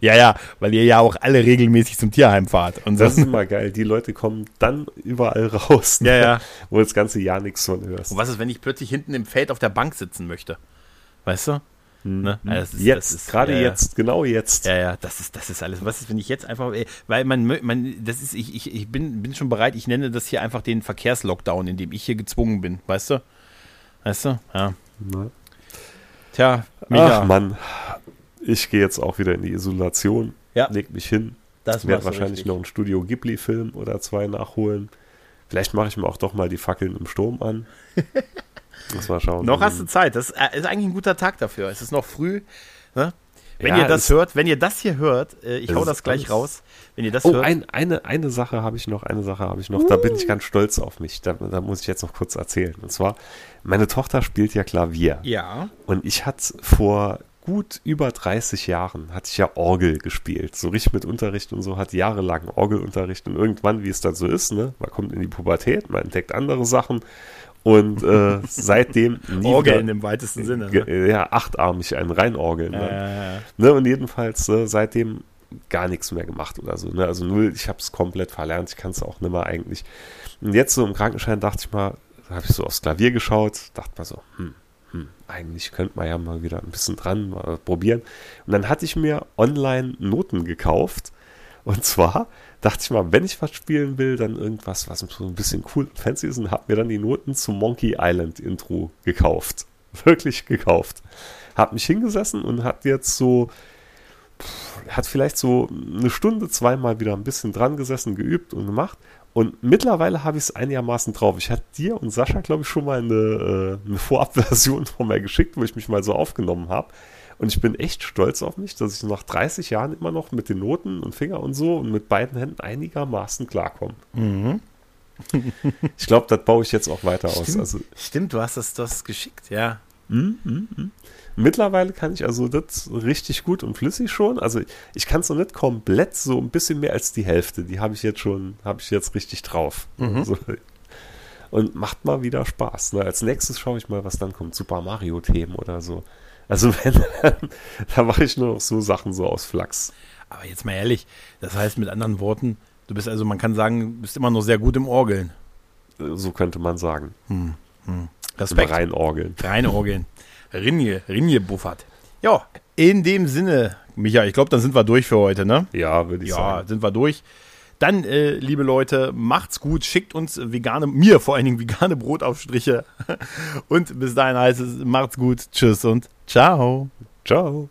ja, ja, weil ihr ja auch alle regelmäßig zum Tierheim fahrt. Und
Das ist immer geil. Die Leute kommen dann überall raus,
Ja, ja.
wo das ganze Jahr nichts von hörst.
und was ist, wenn ich plötzlich hinten im Feld auf der Bank sitzen möchte? Weißt du? Ne? Ja, das ist-
jetzt, gerade
ja.
jetzt, genau jetzt.
Ja, ja, das ist, das ist alles. Was ist, wenn ich jetzt einfach, ey, weil man, man, das ist, ich, ich, ich bin, bin schon bereit, ich nenne das hier einfach den Verkehrslockdown, in dem ich hier gezwungen bin, weißt du? Weißt du? Ja.
Ne?
Tja, mega.
Ach Mann, ich gehe jetzt auch wieder in die Isolation,
Ja.
leg mich hin,
das
werde wahrscheinlich
richtig.
noch einen Studio Ghibli-Film oder zwei nachholen. Vielleicht mache ich mir auch doch mal die Fackeln im Sturm an. Muss mal schauen.
Noch hast du Zeit. Das äh, ist eigentlich ein guter Tag dafür. Es ist noch früh. Ne? Wenn
Ja,
ihr das hört, wenn ihr das hier hört, äh, ich hau das gleich raus. Wenn ihr das
Oh,
hört.
ein, eine, eine Sache habe ich noch, eine Sache habe ich noch. Da bin ich ganz stolz auf mich. Da, da muss ich jetzt noch kurz erzählen. Und zwar, meine Tochter spielt ja Klavier.
ja.
Und ich hatte vor gut über 30 Jahren, hatte ich ja Orgel gespielt. So richtig mit Unterricht und so, hat jahrelang Orgelunterricht. Und irgendwann, wie es dann so ist, ne, man kommt in die Pubertät, man entdeckt andere Sachen. Und äh, seitdem nie
Orgeln
wieder,
im weitesten Sinne. Ne?
Ja, achtarmig, ein Reinorgeln. Ne?
Äh,
Ne, und jedenfalls äh, seitdem gar nichts mehr gemacht oder so. Ne? Also null, ich habe es komplett verlernt, ich kann es auch nicht mehr eigentlich. Und jetzt so im Krankenschein dachte ich mal, da habe ich so aufs Klavier geschaut, dachte mal so, hm, eigentlich könnte man ja mal wieder ein bisschen dran probieren. Und dann hatte ich mir online Noten gekauft. Und zwar dachte ich mal, wenn ich was spielen will, dann irgendwas, was so ein bisschen cool und fancy ist, und habe mir dann die Noten zum Monkey Island Intro gekauft. Wirklich gekauft. Hab mich hingesessen und hat jetzt so, hat vielleicht so eine Stunde, zweimal wieder ein bisschen dran gesessen, geübt und gemacht. Und mittlerweile habe ich es einigermaßen drauf. Ich hatte dir und Sascha, glaube ich, schon mal eine, äh, eine Vorabversion von mir geschickt, wo ich mich mal so aufgenommen habe. Und ich bin echt stolz auf mich, dass ich nach 30 Jahren immer noch mit den Noten und Finger und so und mit beiden Händen einigermaßen klarkomme. ich glaube, das baue ich jetzt auch weiter aus.
stimmt,
Also
stimmt, du hast das, das geschickt, ja.
Mittlerweile kann ich also das richtig gut und flüssig schon. Also ich kann es noch nicht komplett, so ein bisschen mehr als die Hälfte. Die habe ich jetzt schon, habe ich jetzt richtig drauf. So. Und macht mal wieder Spaß. Ne? Als nächstes schaue ich mal, was dann kommt. Super Mario-Themen oder so. Also wenn, da mache ich nur noch so Sachen so aus Flachs.
Aber jetzt mal ehrlich, das heißt mit anderen Worten, du bist also, man kann sagen, du bist immer noch sehr gut im Orgeln.
So könnte man sagen. Im
Respekt.
Reinorgeln.
Reine Orgeln. Rinje, Rinje buffert. Ja, in dem Sinne, Micha, ich glaube, dann sind wir durch für heute, ne?
Ja, würde ich
Ja,
sagen.
sind wir durch. Dann, äh, liebe Leute, macht's gut, schickt uns vegane, mir vor allen Dingen vegane Brotaufstriche. Und bis dahin heißt es, macht's gut, tschüss und ciao.
Ciao.